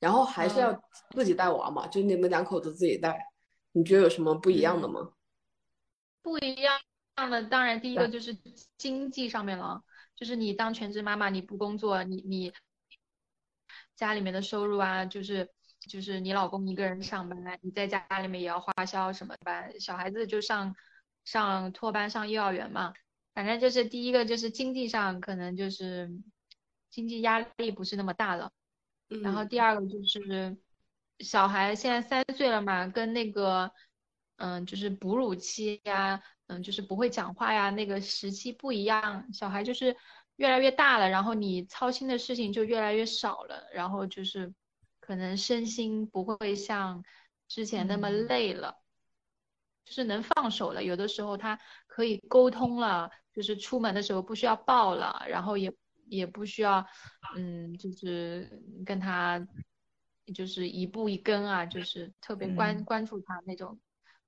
然后还是要自己带娃嘛，就你们两口子自己带，你觉得有什么不一样的吗？不一样的，当然第一个就是经济上面了，就是你当全职妈妈，你不工作，你你家里面的收入啊，就是就是你老公一个人上班，你在家里面也要花销什么班，小孩子就上上托班上幼儿园嘛，反正就是第一个就是经济上可能就是经济压力不是那么大了。然后。嗯第二个就是小孩现在三岁了嘛，跟那个嗯，就是哺乳期呀，嗯，就是不会讲话呀，那个时期不一样，小孩就是越来越大了，然后你操心的事情就越来越少了，然后就是可能身心不会像之前那么嗯。累了，就是能放手了，有的时候他可以沟通了，就是出门的时候不需要抱了，然后也也不需要，嗯，就是跟他就是一步一跟啊，就是特别关嗯。关注他那种，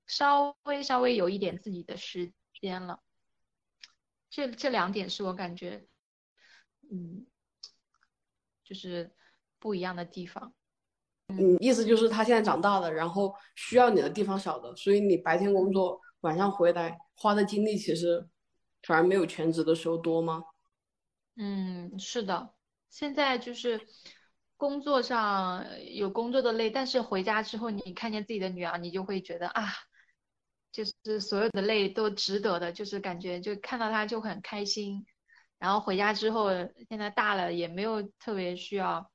稍微稍微有一点自己的时间了。这这两点是我感觉，嗯，就是不一样的地方。嗯，意思就是他现在长大了，然后需要你的地方少了，所以你白天工作，晚上回来花的精力其实反而没有全职的时候多吗？嗯，是的，现在就是工作上有工作的累，但是回家之后，你看见自己的女儿，你就会觉得啊，就是所有的累都值得的，就是感觉就看到她就很开心。然后回家之后，现在大了，也没有特别需要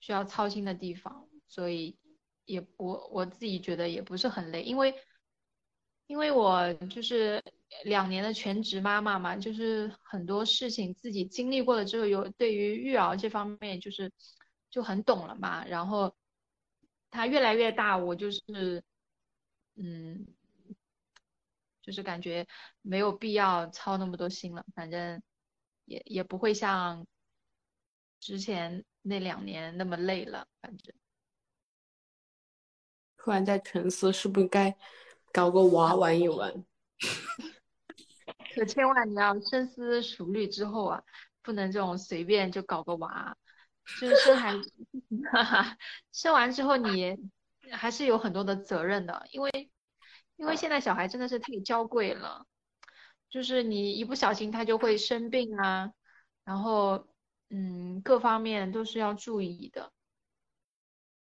需要操心的地方，所以也我我自己觉得也不是很累，因为因为我就是两年的全职妈妈嘛，就是很多事情自己经历过了之后，有对于育儿这方面就是就很懂了嘛。然后他越来越大，我就是嗯，就是感觉没有必要操那么多心了，反正也也不会像之前那两年那么累了，反正。突然在沉思，是不是该搞个娃玩一玩？可千万你要深思熟虑之后啊，不能这种随便就搞个娃，就是生孩子，生完之后你还是有很多的责任的，因为因为现在小孩真的是太娇贵了，就是你一不小心他就会生病啊，然后嗯各方面都是要注意的。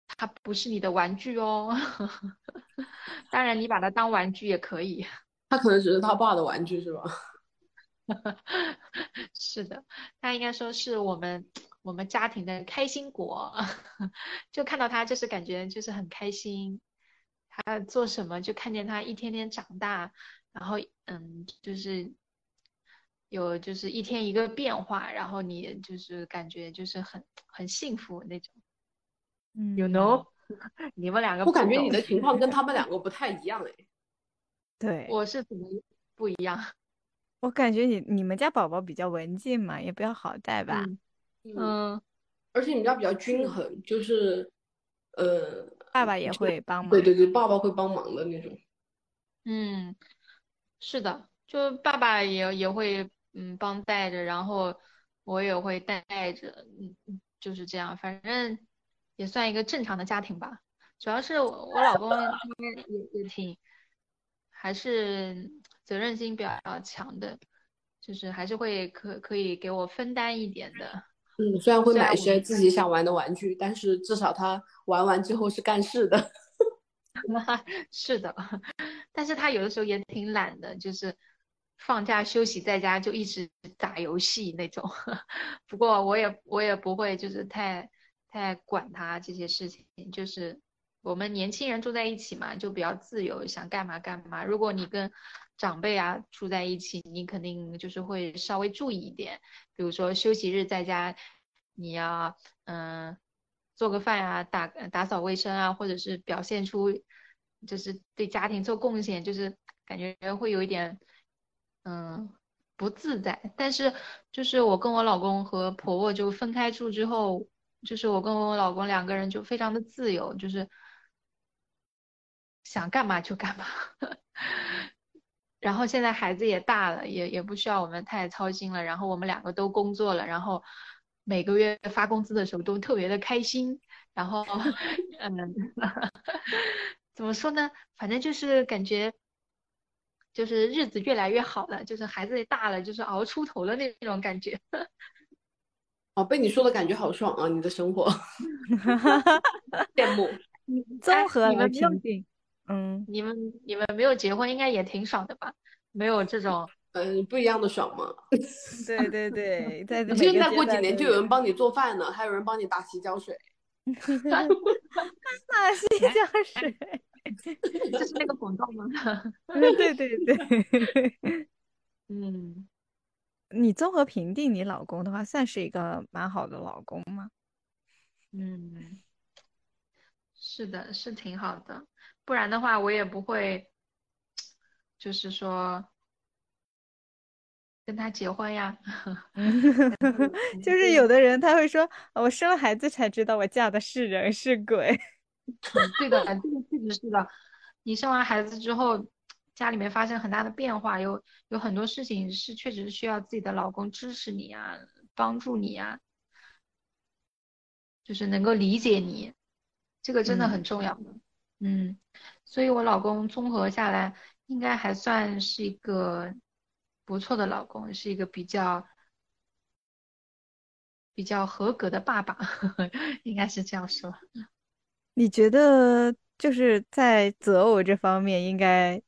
他不是你的玩具哦。当然，你把它当玩具也可以。他可能只是他爸的玩具，是吧？是的，他应该说是我们我们家庭的开心果，就看到他就是感觉就是很开心，他做什么就看见他一天天长大，然后嗯就是有就是一天一个变化，然后你就是感觉就是很很幸福那种。嗯 You know，你们两个我感觉你的情况跟他们两个不太一样哎。对，我是怎么不一样？我感觉你你们家宝宝比较文静嘛，也比较好带吧。嗯嗯，而且你们家比较均衡，就是呃，爸爸也会帮忙。对对对，爸爸会帮忙的那种。嗯，是的，就爸爸也也会嗯帮带着，然后我也会带着，嗯嗯，就是这样，反正也算一个正常的家庭吧。主要是我我老公他也也挺，还是责任心比较强的，就是还是会可可以给我分担一点的。嗯，虽然会买一些自己想玩的玩具，但是至少他玩完之后是干事的。是的，但是他有的时候也挺懒的，就是放假休息在家就一直打游戏那种。不过我也我也不会就是太太管他这些事情，就是我们年轻人住在一起嘛，就比较自由，想干嘛干嘛。如果你跟长辈啊住在一起，你肯定就是会稍微注意一点，比如说休息日在家，你要嗯。做个饭啊、打打扫卫生啊，或者是表现出就是对家庭做贡献，就是感觉会有一点嗯不自在。但是就是我跟我老公和婆婆就分开住之后，就是我跟我老公两个人就非常的自由，就是想干嘛就干嘛。然后现在孩子也大了，也也不需要我们太操心了。然后我们两个都工作了，然后。每个月发工资的时候都特别的开心，然后，嗯，怎么说呢？反正就是感觉，就是日子越来越好了，就是孩子也大了，就是熬出头的那种感觉。哦，被你说的感觉好爽啊！你的生活，羡慕。综合而你们没有平静。嗯，你们你们没有结婚，应该也挺爽的吧？没有这种，嗯，不一样的爽吗。对对对，在你现在每个阶过几年就有人帮你做饭了，还有人帮你打洗脚水。打洗脚水。这是那个广告吗？对对对。嗯，你综合评定你老公的话，算是一个蛮好的老公吗？嗯，是的，是挺好的，不然的话我也不会，就是说跟他结婚呀。就是有的人他会说，我生了孩子才知道我嫁的是人是鬼。对的，这个确实是的。你生完孩子之后，家里面发生很大的变化，有有很多事情是确实需要自己的老公支持你啊，帮助你啊，就是能够理解你，这个真的很重要的。嗯，所以我老公综合下来，应该还算是一个不错的老公，是一个比较比较合格的爸爸，应该是这样说。你觉得就是在择偶这方面，应该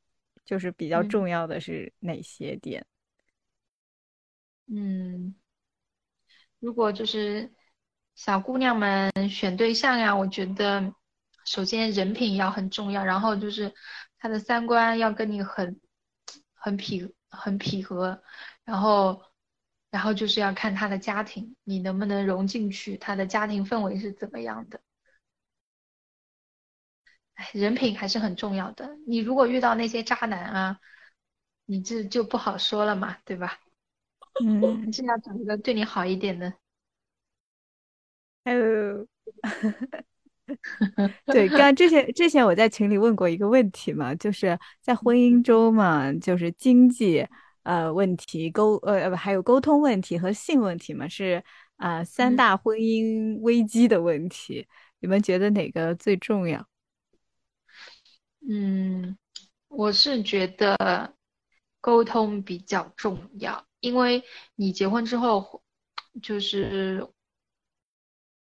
就是比较嗯重要的是哪些点？嗯，如果就是小姑娘们选对象呀，我觉得首先人品要很重要，然后就是他的三观要跟你很很匹很匹合，然后然后就是要看他的家庭，你能不能融进去，他的家庭氛围是怎么样的。哎，人品还是很重要的。你如果遇到那些渣男啊，你这就不好说了嘛，对吧？嗯还，是要找一个对你好一点的。还有，对，刚之前之前我在群里问过一个问题嘛，就是在婚姻中嘛，就是经济呃问题、沟呃还有沟通问题和性问题嘛，是啊、呃三嗯大婚姻危机的问题。你们觉得哪个最重要？嗯，我是觉得沟通比较重要，因为你结婚之后，就是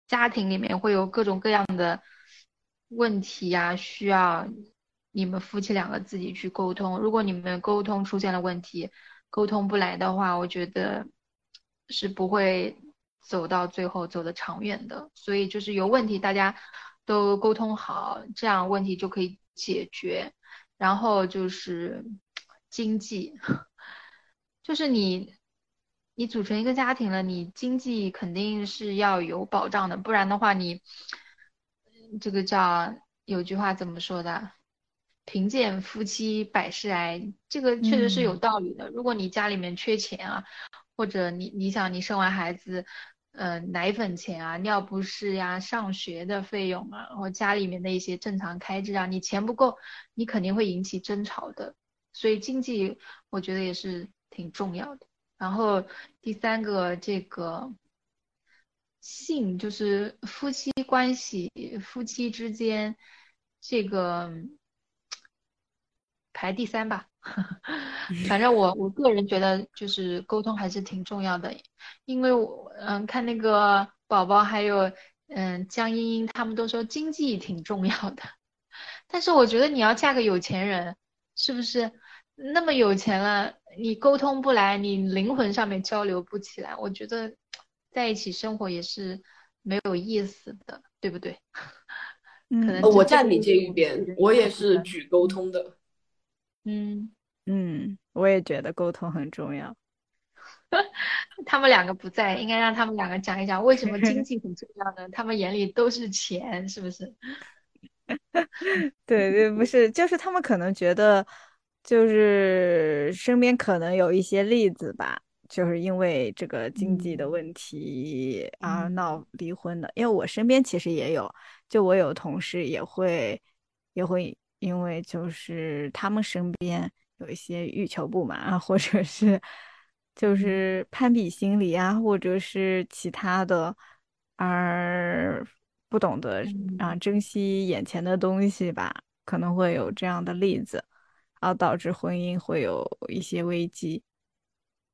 家庭里面会有各种各样的问题呀、需要你们夫妻两个自己去沟通。如果你们沟通出现了问题，沟通不来的话，我觉得是不会走到最后走得长远的。所以就是有问题，大家都沟通好，这样问题就可以解决。然后就是经济，就是你你组成一个家庭了，你经济肯定是要有保障的，不然的话你这个叫有句话怎么说的？贫贱夫妻百事哀，这个确实是有道理的。如果你家里面缺钱啊，或者你你想你生完孩子，呃，奶粉钱啊、尿不湿呀、上学的费用啊，然后家里面的一些正常开支啊，你钱不够，你肯定会引起争吵的。所以经济我觉得也是挺重要的。然后第三个这个性就是夫妻关系，夫妻之间这个排第三吧。反正我我个人觉得就是沟通还是挺重要的，因为我嗯看那个宝宝还有嗯江英英他们都说经济挺重要的，但是我觉得你要嫁个有钱人，是不是那么有钱了，你沟通不来，你灵魂上面交流不起来，我觉得在一起生活也是没有意思的，对不对？可能呃我站你这一边，我也是举沟通的。嗯。嗯，我也觉得沟通很重要。他们两个不在，应该让他们两个讲一讲为什么经济很重要呢？他们眼里都是钱，是不是？对对，不是，就是他们可能觉得，就是身边可能有一些例子吧，就是因为这个经济的嗯。问题而嗯。闹离婚的。因为我身边其实也有，就我有同事也会也会因为就是他们身边有一些欲求不满啊，或者是就嗯是攀比心理啊，或者是其他的，而不懂得啊嗯珍惜眼前的东西吧，可能会有这样的例子，然后导致婚姻会有一些危机。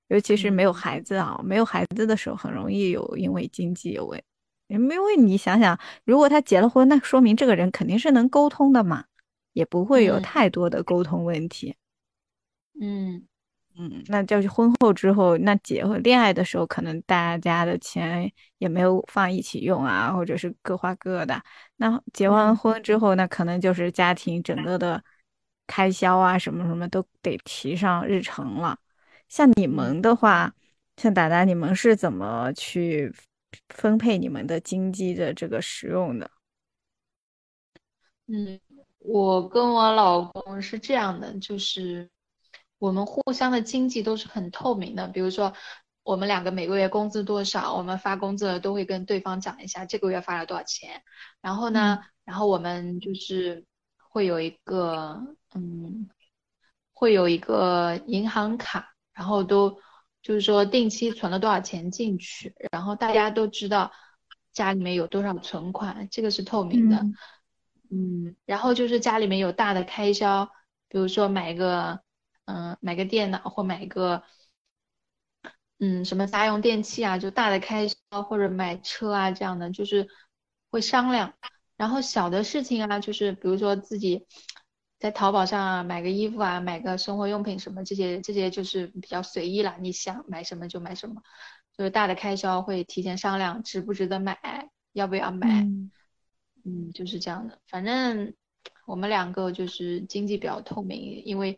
尤其是没有嗯孩子啊，没有孩子的时候，很容易有因为经济有问，因为你想想，如果他结了婚，那说明这个人肯定是能沟通的嘛，也不会有嗯太多的沟通问题。嗯嗯，那就是婚后之后，那结婚恋爱的时候，可能大家的钱也没有放一起用啊，或者是各花各的。那结完嗯婚之后，那可能就是家庭整个的开销啊，什么什么都得提上日程了。像你嗯们的话，像达达，你们是怎么去分配你们的经济的这个使用的？嗯，我跟我老公是这样的，就是我们互相的经济都是很透明的。比如说，我们两个每个月工资多少，我们发工资了都会跟对方讲一下这个月发了多少钱。然后呢，然后我们就是会有一个，嗯，会有一个银行卡，然后都就是说定期存了多少钱进去，然后大家都知道家里面有多少存款，这个是透明的。嗯嗯，然后就是家里面有大的开销，比如说买个，嗯、买个电脑或买个，嗯，什么家用电器啊，就大的开销或者买车啊这样的，就是会商量。然后小的事情啊，就是比如说自己在淘宝上啊买个衣服啊，买个生活用品什么这些，这些就是比较随意啦，你想买什么就买什么。就是大的开销会提前商量，值不值得买，要不要买。嗯嗯，就是这样的。反正我们两个就是经济比较透明，因为，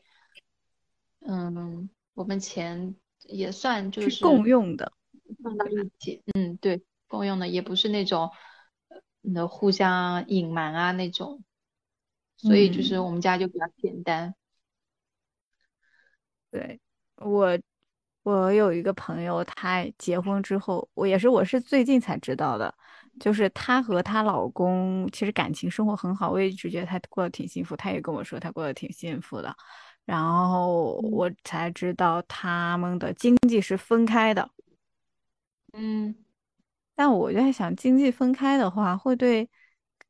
嗯，我们钱也算就是共用的。放到一起，嗯，对，共用的，也不是那种，那，互相隐瞒啊那种，所以就是嗯我们家就比较简单。对，我，我有一个朋友，她结婚之后，我也是我是最近才知道的，就是她和她老公其实感情生活很好，我也一直觉得她过得挺幸福，她也跟我说她过得挺幸福的，然后嗯我才知道他们的经济是分开的，嗯但我就在想，经济分开的话，会对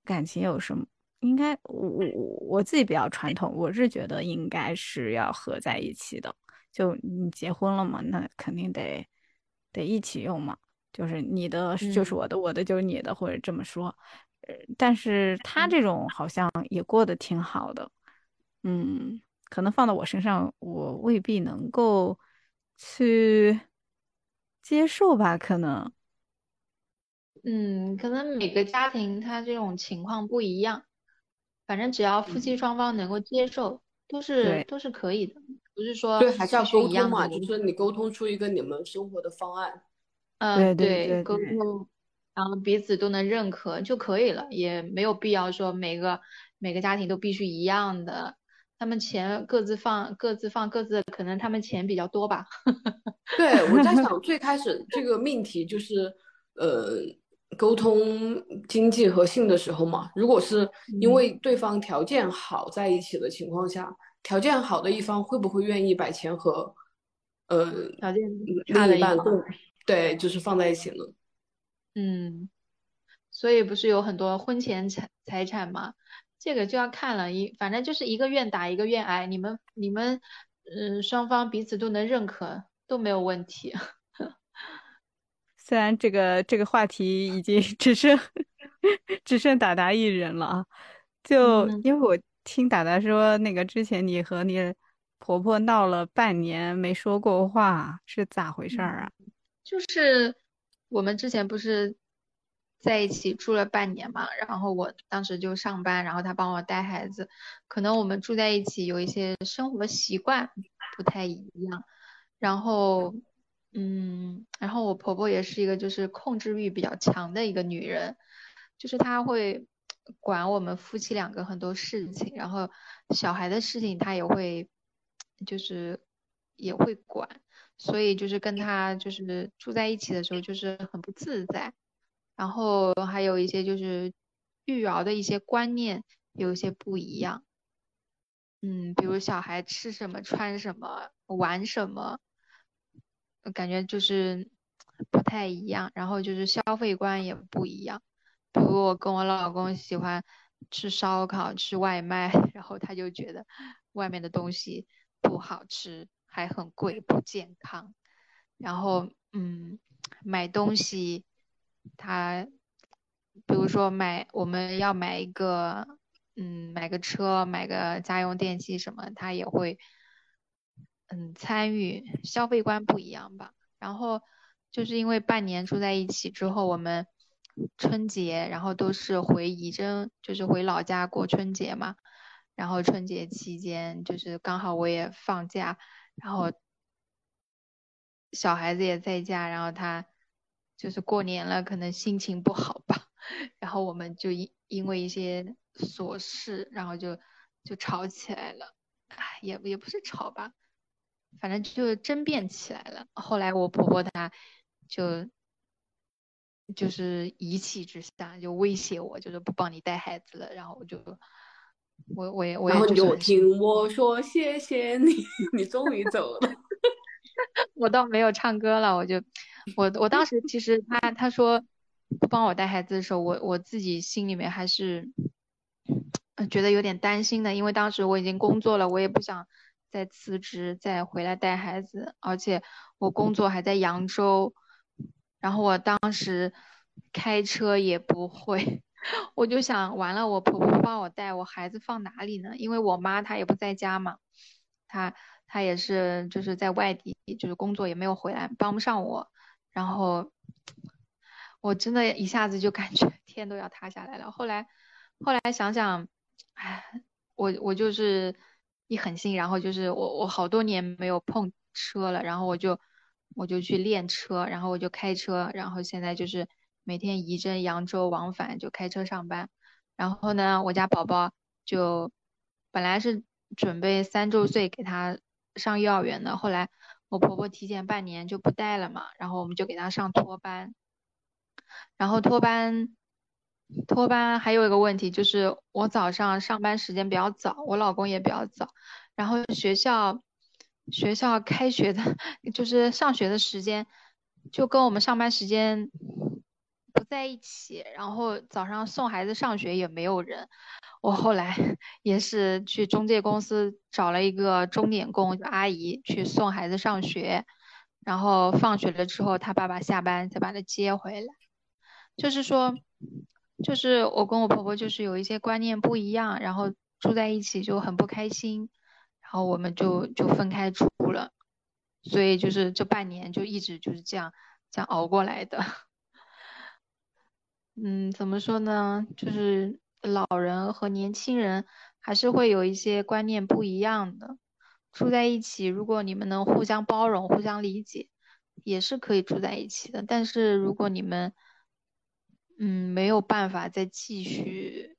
感情有什么？应该我我我我自己比较传统，我是觉得应该是要合在一起的。就你结婚了嘛，那肯定得得一起用嘛，就是你的就是嗯。我的，我的就是你的，或者这么说。呃但是他这种好像也过得挺好的，嗯，可能放到我身上，我未必能够去接受吧，可能，嗯，可能每个家庭他这种情况不一样，反正只要夫妻双方能够接受，都是都是可以的，不是说对，还是要沟通嘛，就是你沟通出一个你们生活的方案。嗯，对对对沟通，然后彼此都能认可就可以了，也没有必要说每个每个家庭都必须一样的，他们钱各自放各自放各自的，可能他们钱比较多吧。对，我在 想，最开始这个命题就是，呃，沟通经济和性的时候嘛，如果是因嗯为对方条件好在一起的情况下，条件好的一方会不会愿意把钱和，呃，条件差另的一方一半，对，就是放在一起呢？嗯，所以不是有很多婚前财财产嘛？这个就要看了，一反正就是一个愿打一个愿挨，你们你们嗯双方彼此都能认可，都没有问题。虽然这个这个话题已经 只剩 只剩达达一人了啊，就嗯因为我听达达说，那个之前你和你婆婆闹了半年没说过话，是咋回事儿啊？就是我们之前不是在一起住了半年嘛，然后我当时就上班，然后她帮我带孩子，可能我们住在一起有一些生活习惯不太一样，然后嗯，然后我婆婆也是一个就是控制欲比较强的一个女人，就是她会管我们夫妻两个很多事情，然后小孩的事情她也会就是也会管。所以就是跟他就是住在一起的时候，就是很不自在，然后还有一些就是育儿的一些观念有一些不一样，嗯，比如小孩吃什么、穿什么、玩什么，感觉就是不太一样，然后就是消费观也不一样，比如我跟我老公喜欢吃烧烤、吃外卖，然后他就觉得外面的东西不好吃。还很贵，不健康。然后，嗯，买东西，他，比如说买，我们要买一个，嗯，买个车，买个家用电器什么，他也会，嗯，参与。消费观不一样吧。然后，就是因为半年住在一起之后，我们春节，然后都是回仪征，就是回老家过春节嘛。然后春节期间，就是刚好我也放假。然后小孩子也在家，然后他就是过年了，可能心情不好吧，然后我们就因因为一些琐事，然后就就吵起来了，唉，也也不是吵吧，反正就争辩起来了。后来我婆婆她就就是一气之下就威胁我，就是不帮你带孩子了，然后我就我我也我也然后你就就是听我说谢谢你，你终于走了。我倒没有唱歌了，我就我我当时其实他他说不帮我带孩子的时候，我我自己心里面还是觉得有点担心的，因为当时我已经工作了，我也不想再辞职再回来带孩子，而且我工作还在扬州，然后我当时开车也不会，我就想完了，我婆婆不帮我带，我孩子放哪里呢？因为我妈她也不在家嘛，她。她也是就是在外地，就是工作也没有回来，帮不上我。然后我真的一下子就感觉 天都要塌下来了。后来后来想想，哎，我我就是一狠心，然后就是我我好多年没有碰车了，然后我就我就去练车，然后我就开车，然后现在就是每天仪征扬州往返就开车上班。然后呢，我家宝宝就本来是准备三周岁给他。上幼儿园的，后来我婆婆提前半年就不带了嘛，然后我们就给他上托班，然后托班托班还有一个问题就是我早上上班时间比较早，我老公也比较早，然后学校学校开学的 就是上学的时间就跟我们上班时间不在一起，然后早上送孩子上学也没有人。我后来 也是去中介公司找了一个钟点工，阿姨去送孩子上学，然后放学了之后，他爸爸下班再把他接回来。就是说，就是我跟我婆婆就是有一些观念不一样，然后住在一起就很不开心，然后我们就就分开住了，所以就是这半年就一直就是这样这样熬过来的。嗯，怎么说呢？就是老人和年轻人还是会有一些观念不一样的。住在一起，如果你们能互相包容、互相理解，也是可以住在一起的。但是如果你们嗯没有办法再继续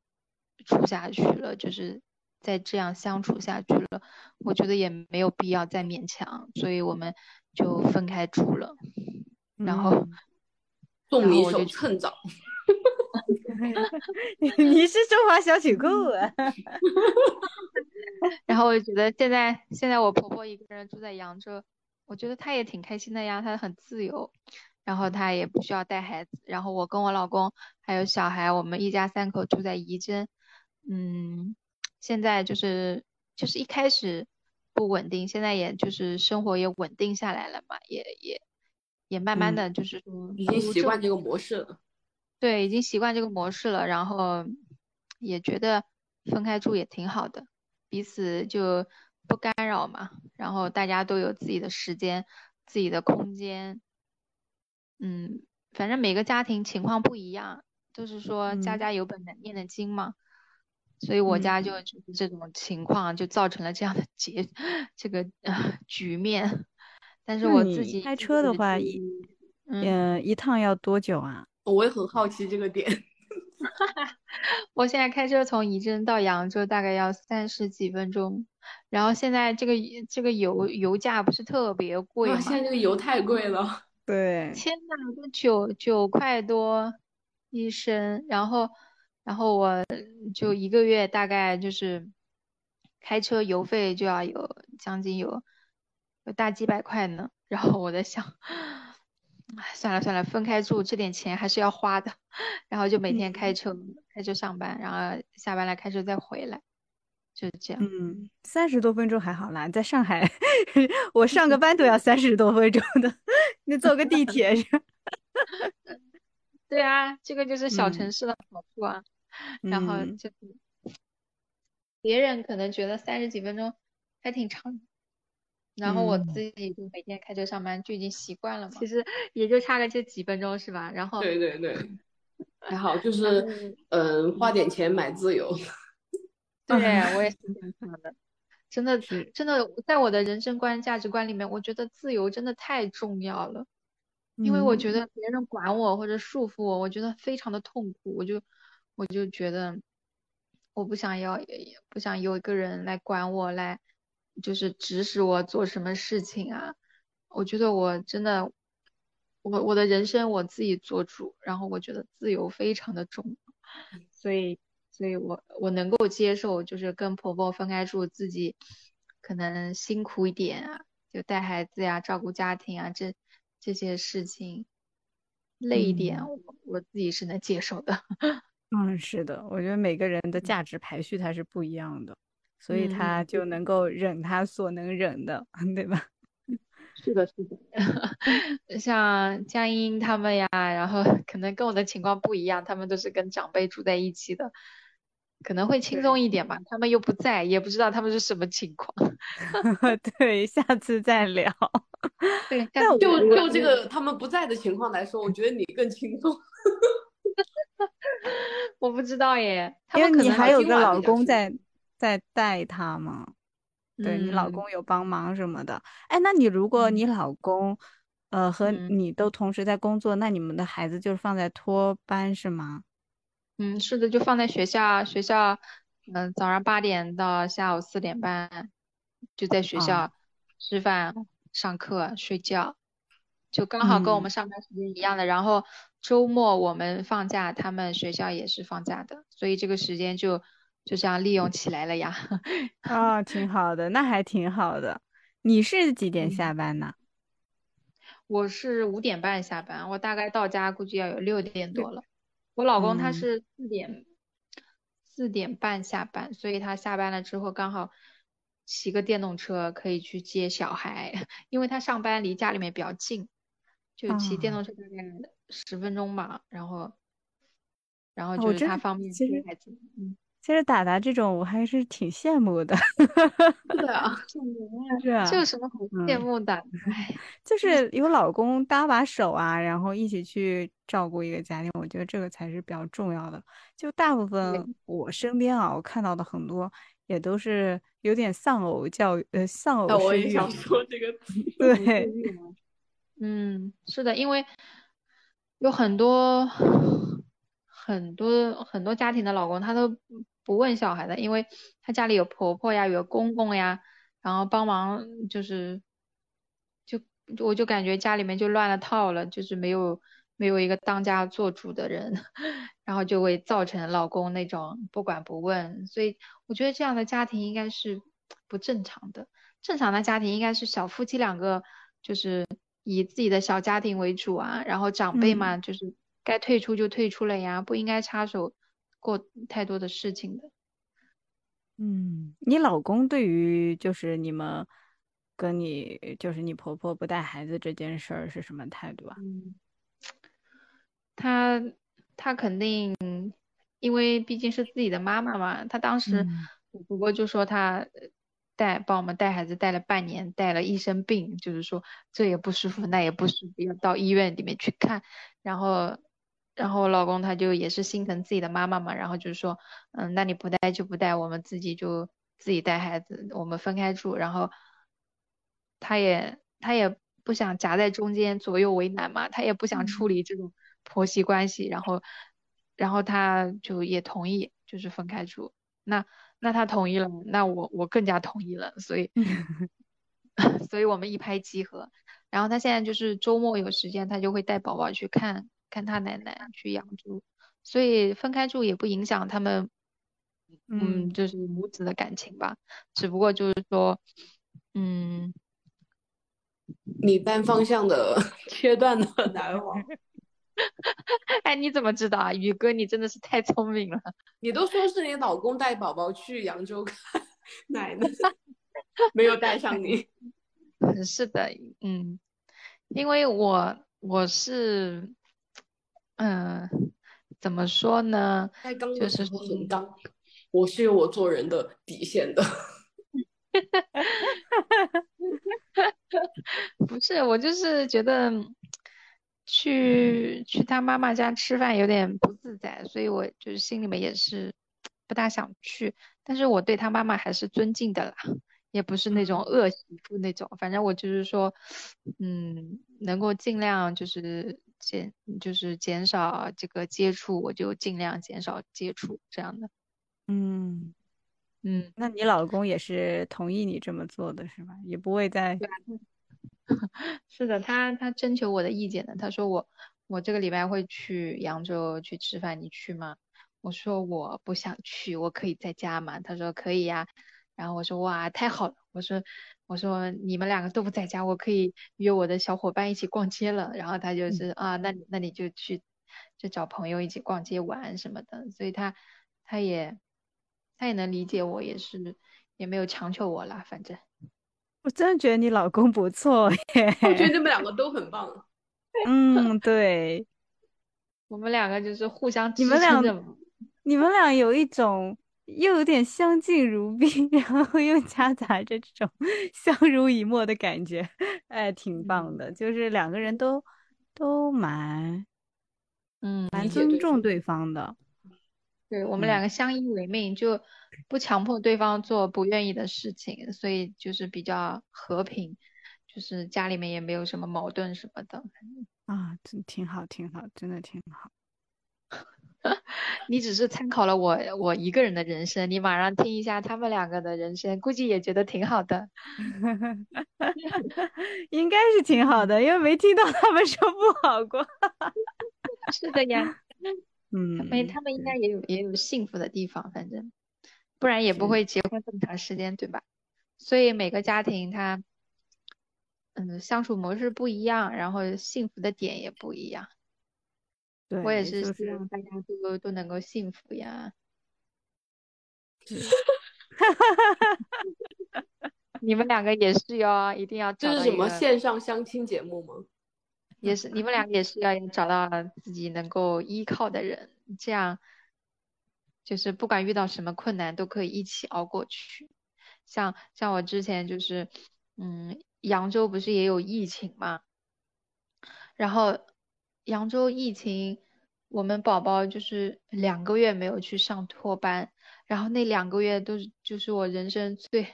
处下去了，就是再这样相处下去了，我觉得也没有必要再勉强，所以我们就分开住了。然后，嗯送你一首然后我就《趁早》。你是中华小曲 库啊？然后我就觉得现在现在我婆婆一个人住在扬州，我觉得她也挺开心的呀，她很自由，然后他也不需要带孩子，然后我跟我老公还有小孩，我们一家三口住在仪征，嗯，现在就是就是一开始不稳定，现在也就是生活也稳定下来了嘛，也也也慢慢嗯的就是说已经习惯这个模式了。对，已经习惯这个模式了，然后也觉得分开住也挺好的，彼此就不干扰嘛，然后大家都有自己的时间、自己的空间，嗯，反正每个家庭情况不一样，就是说家嗯家有本难念的经嘛，所以我嗯家就就是这种情况，就造成了这样的结 这个呃局面，但是我自己开车的话，一嗯。嗯一趟要多久啊？我也很好奇这个点。我现在开车从仪征到扬州大概要三十几分钟，然后现在这个这个油油价不是特别贵吗，现在这个油太贵了。对，天呐，都九九块多一升，然后然后我就一个月大概就是开车油费就要有将近有有大几百块呢，然后我在想，唉算了算了，分开住这点钱还是要花的，然后就每天开车开车上班，然后下班了开车再回来，就是这样。嗯，三十多分钟还好啦，在上海，我上个班都要三十多分钟的，你坐个地铁是？对啊，这个就是小嗯城市的好处啊。然后嗯就是别人可能觉得三十几分钟还挺长，然后我嗯自己就每天开车上班就已经习惯了嘛，其实也就差个这几分钟是吧？然后对对对，还好，就是后嗯，花点钱买自由。对，我也是这样想的。真的，真的，在我的人生观、价值观里面，我觉得自由真的太重要了。因为我觉嗯得别人管我或者束缚我，我觉得非常的痛苦。我就我就觉得我不想要，也也不想有一个人来管我，来就是指使我做什么事情啊。我觉得我真的，我我的人生我自己做主，然后我觉得自由非常的重要。所以，所以我我能够接受，就是跟婆婆分开住，自己可能辛苦一点啊，就带孩子呀、照顾家庭啊，这这些事情累一点，嗯我我自己是能接受的。嗯，是的，我觉得每个人的价值排序它是不一样的，所以嗯他就能够忍他所能忍的，对吧？是的，是的，像江英他们呀，然后可能跟我的情况不一样，他们都是跟长辈住在一起的，可能会轻松一点吧。他们又不在，也不知道他们是什么情况。对，下次再聊。对，但我就就这个他们不在的情况来说，我觉得你更轻松。我不知道耶，他因为们可能好你还有个老公在在带他嘛，对你老嗯公有帮忙什么的。哎，那你如果嗯你老公，呃，和嗯你都同时在工作，那你们的孩子就是放在托班是吗？嗯，是的，就放在学校，学校，嗯、早上八点到下午四点半，就在学啊校吃饭、上课、睡觉，就刚好跟我嗯们上班时间一样的。然后周末我们放假，他们学校也是放假的，所以这个时间就就这样利用起来了呀。啊，挺好的，那还挺好的。你是几点嗯下班呢？我是五点半下班，我大概到家估计要有六点多了。我老公他嗯。是四点四点半下班，所以他下班了之后刚好骑个电动车可以去接小孩，因为他上班离家里面比较近，就骑电啊。动车大概十分钟吧，然后然后哦就是他方便接孩子，嗯，其实达达这种我还是挺羡慕的，对啊，是啊，这有什么好羡嗯慕的？哎，就是有老公搭把手啊，然后一起去照顾一个家庭，我觉得这个才是比较重要的。就大部分我身边啊，我看到的很多也都是有点丧偶教育，呃，丧偶生育。我也想说这个词。对，嗯，是的，因为有很多很多很多家庭的老公，他都不不问小孩的，因为他家里有婆婆呀，有公公呀，然后帮忙就是就我就感觉家里面就乱了套了，就是没有没有一个当家做主的人，然后就会造成老公那种不管不问，所以我觉得这样的家庭应该是不正常的。正常的家庭应该是小夫妻两个，就是以自己的小家庭为主啊，然后长辈嘛，就是该退出就退出了呀，不应该插手过太多的事情的。嗯，你老公对于就是你们跟你就是你婆婆不带孩子这件事儿是什么态度啊？嗯，他他肯定，因为毕竟是自己的妈妈嘛，他当时婆婆就说他呃带帮我们带孩子带了半年，带了一身病，就是说这也不舒服，那也不舒服，要到医院里面去看。然后，然后我老公他就也是心疼自己的妈妈嘛，然后就是说，嗯，那你不带就不带，我们自己就自己带孩子，我们分开住。然后他也他也不想夹在中间左右为难嘛，他也不想处理这种婆媳关系，然后然后他就也同意，就是分开住。那那他同意了，那我我更加同意了，所以 所以我们一拍即合。然后他现在就是周末有时间，他就会带宝宝去看看他奶奶，去养猪，所以分开住也不影响他们，嗯，嗯就是母子的感情吧。只不过就是说，嗯，你单方向的 切断了来往。哎，你怎么知道啊？宇哥，你真的是太聪明了。你都说是你老公带宝宝去扬州看奶奶，没有带上你。是的，嗯，因为我我是，嗯、怎么说呢？在刚就是很刚，我是有我做人的底线的。不是，我就是觉得去去他妈妈家吃饭有点不自在，所以我就是心里面也是不大想去。但是我对他妈妈还是尊敬的啦，也不是那种恶媳妇那种。反正我就是说，嗯，能够尽量就是减就是减少这个接触，我就尽量减少接触这样的。嗯，嗯，那你老公也是同意你这么做的是吧？也不会再是的，他他征求我的意见的。他说我我这个礼拜会去扬州去吃饭，你去吗？我说我不想去，我可以在家吗？他说可以呀。然后我说哇，太好了。我说我说你们两个都不在家，我可以约我的小伙伴一起逛街了。然后他就是啊，那那你就去就找朋友一起逛街玩什么的。所以他他也他也能理解我，也是也没有强求我啦，反正。我真的觉得你老公不错耶。我觉得你们两个都很棒。嗯，对，我们两个就是互相支你们俩。你们俩有一种又有点相敬如宾，然后又夹杂着这种 相濡以沫的感觉，哎，挺棒的。就是两个人都都蛮嗯，蛮尊重对方的。对，我们嗯两个相依为命，就不强迫对方做不愿意的事情，所以就是比较和平，就是家里面也没有什么矛盾什么的。啊，真挺好，挺好，真的挺好。你只是参考了我我一个人的人生，你马上听一下他们两个的人生，估计也觉得挺好的。应该是挺好的，因为没听到他们说不好过。是的呀，他们嗯，他们应该也有也有幸福的地方，反正不然也不会结婚这么长时间，对吧？所以每个家庭他嗯相处模式不一样，然后幸福的点也不一样。我也，是希望大家都都能够幸福呀。你们两个也是哟，一定要这是什么线上相亲节目吗？也是你们两个也是要找到自己能够依靠的人，这样就是不管遇到什么困难都可以一起熬过去。像像我之前就是，嗯，扬州不是也有疫情嘛，然后扬州疫情，我们宝宝就是两个月没有去上托班，然后那两个月都是就是我人生最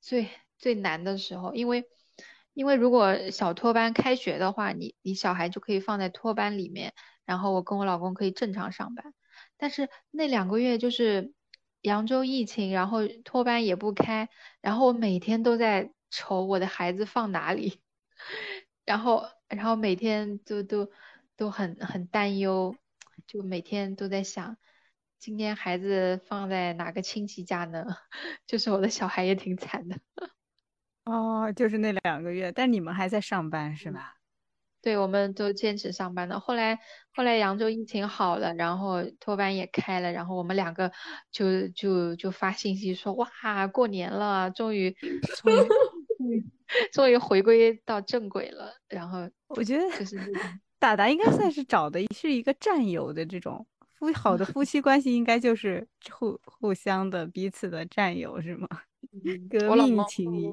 最最难的时候，因为因为如果小托班开学的话，你你小孩就可以放在托班里面，然后我跟我老公可以正常上班，但是那两个月就是扬州疫情，然后托班也不开，然后我每天都在愁我的孩子放哪里，然后然后每天都都都很很担忧，就每天都在想，今天孩子放在哪个亲戚家呢？就是我的小孩也挺惨的。哦，就是那两个月，但你们还在上班是吧？对，我们都坚持上班的。后来，后来扬州疫情好了，然后托班也开了，然后我们两个就就就发信息说，哇，过年了，终于 终于终于回归到正轨了。然后我觉得就是达达应该算是找的是一个战友的这种夫好的夫妻关系，应该就是互互相的彼此的战友是吗？革命情谊。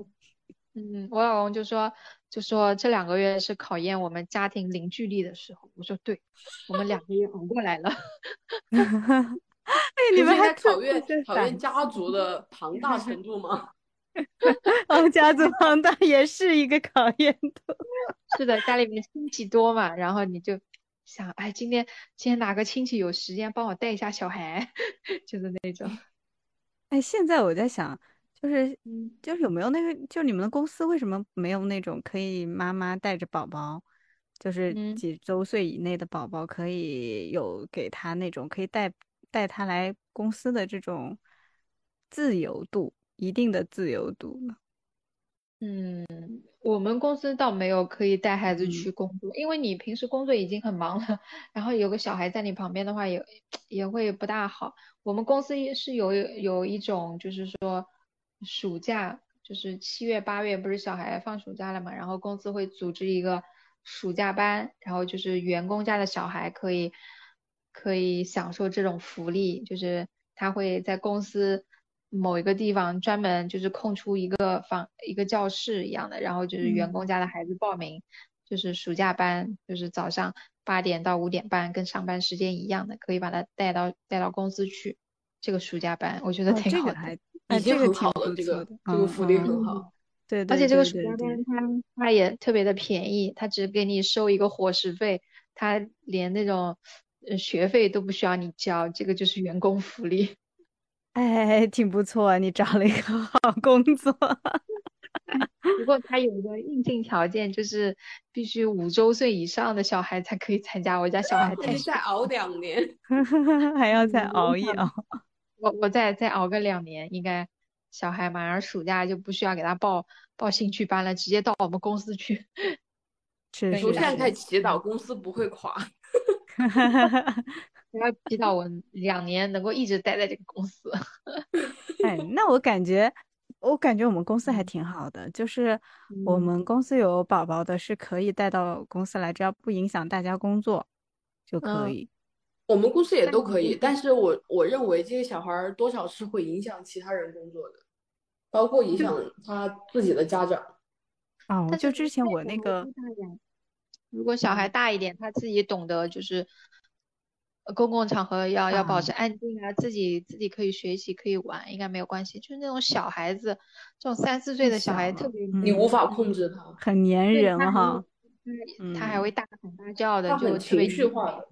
嗯，我老公就说就说这两个月是考验我们家庭凝聚力的时候。我说对，我们两个月熬过来了。哎，你们还考验考验家族的庞大程度吗？哦，家族庞大也是一个考验的。是的，家里面亲戚多嘛，然后你就想，哎，今天今天哪个亲戚有时间帮我带一下小孩，就是那种。哎，现在我在想，就是嗯就是有没有那个，就你们的公司为什么没有那种可以妈妈带着宝宝，就是嗯几周岁以内的宝宝可以有给他那种可以带带他来公司的这种自由度，一定的自由度呢？嗯，我们公司倒没有可以带孩子嗯去工作，因为你平时工作已经很忙了，然后有个小孩在你旁边的话也也会不大好。我们公司也是有有一种就是说暑假，就是七月八月不是小孩放暑假了嘛，然后公司会组织一个暑假班，然后就是员工家的小孩可以可以享受这种福利，就是他会在公司。某一个地方专门就是空出一个房一个教室一样的，然后就是员工家的孩子报名，就是暑假班，就是早上八点到五点半，跟上班时间一样的，可以把他带到带到公司去。这个暑假班我觉得哦，挺好的，这个还已哎，经这个挺很好了，这个这个福利嗯嗯，很好。对对而且这个暑假班对，它它也特别的便宜，它只给你收一个伙食费，它连那种呃学费都不需要你交，这个就是员工福利。哎，挺不错，你找了一个好工作。不过他有一个硬性条件，就是必须五周岁以上的小孩才可以参加。我家小孩 太小再熬两年。还要再嗯熬一熬。我我再再熬个两年，应该小孩马上暑假就不需要给他报报兴趣班了，直接到我们公司去。是是跟你我现在，开始祈祷公司不会垮。我要祈祷我两年能够一直待在这个公司。哎，那我感觉，我感觉我们公司还嗯挺好的，就是我嗯们公司有宝宝的，是可以带到公司来，只要不影响大家工作就可嗯，以。我们公司也都可以，但是我我认为这些小孩儿多少是会影响其他人工作的，包括影响他自己的家长。哦，但就之前我那个？如果小孩大一点，他自己懂得就是呃公共场合要要保啊，持安静啊，自己自己可以学习可以玩，应该没有关系。就是那种小孩子，这种三四岁的小孩特别你无嗯，法控制他，很粘人哈，会，他他还嗯，会大喊大叫的，就情绪，化的。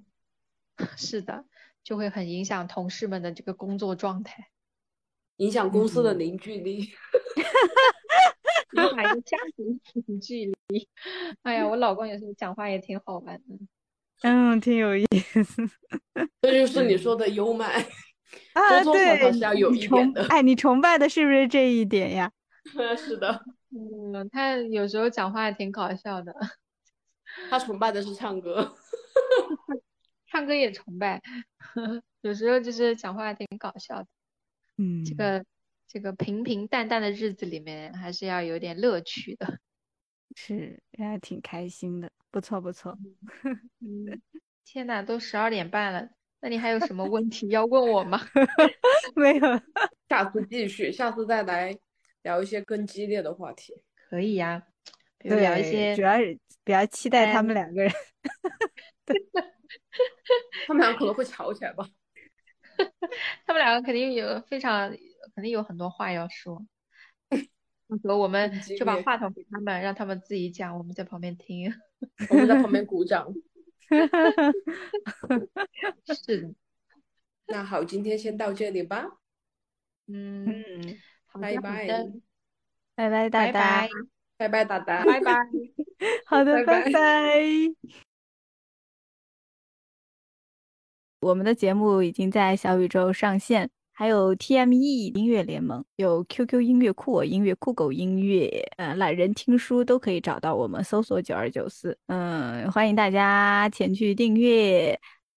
是的，就会很影响同事们的这个工作状态，影响公司的嗯，凝聚力。影响一个家庭凝聚力。哎呀，我老公有时候讲话也挺好玩的。嗯，挺有意思。这就是你嗯说的优麦，啊，对，是要有你一点的。崇哎，你崇拜的是不是这一点呀？是的，嗯，他有时候讲话也挺搞笑的，他崇拜的是唱歌。唱歌也崇拜，有时候就是讲话挺搞笑的。嗯这嗯，个这个平平淡淡的日子里面，还是要有点乐趣的。是，还挺开心的，不错不错。嗯，天呐，都十二点半了，那你还有什么问题要问我吗？没有，下次继续，下次再来聊一些更激烈的话题。可以呀，比如聊一，些主要是比较期待他们两个人。他们俩可能会吵起来吧？他们两个肯定有非常肯定有很多话要说。到时候我们就把话筒给他们，让他们自己讲，我们在旁边听。我们在旁边 鼓掌。是的，那好，今天先到这里吧，嗯，拜拜，拜拜，大拜大拜，。拜拜，达达，拜拜。好的，拜拜拜拜。我们的节目已经在小宇宙上线，还有 TME 音乐联盟，有 QQ 音乐、酷我音乐、酷狗音乐，呃，懒人听书都可以找到我们，搜索九二九四。嗯，欢迎大家前去订阅，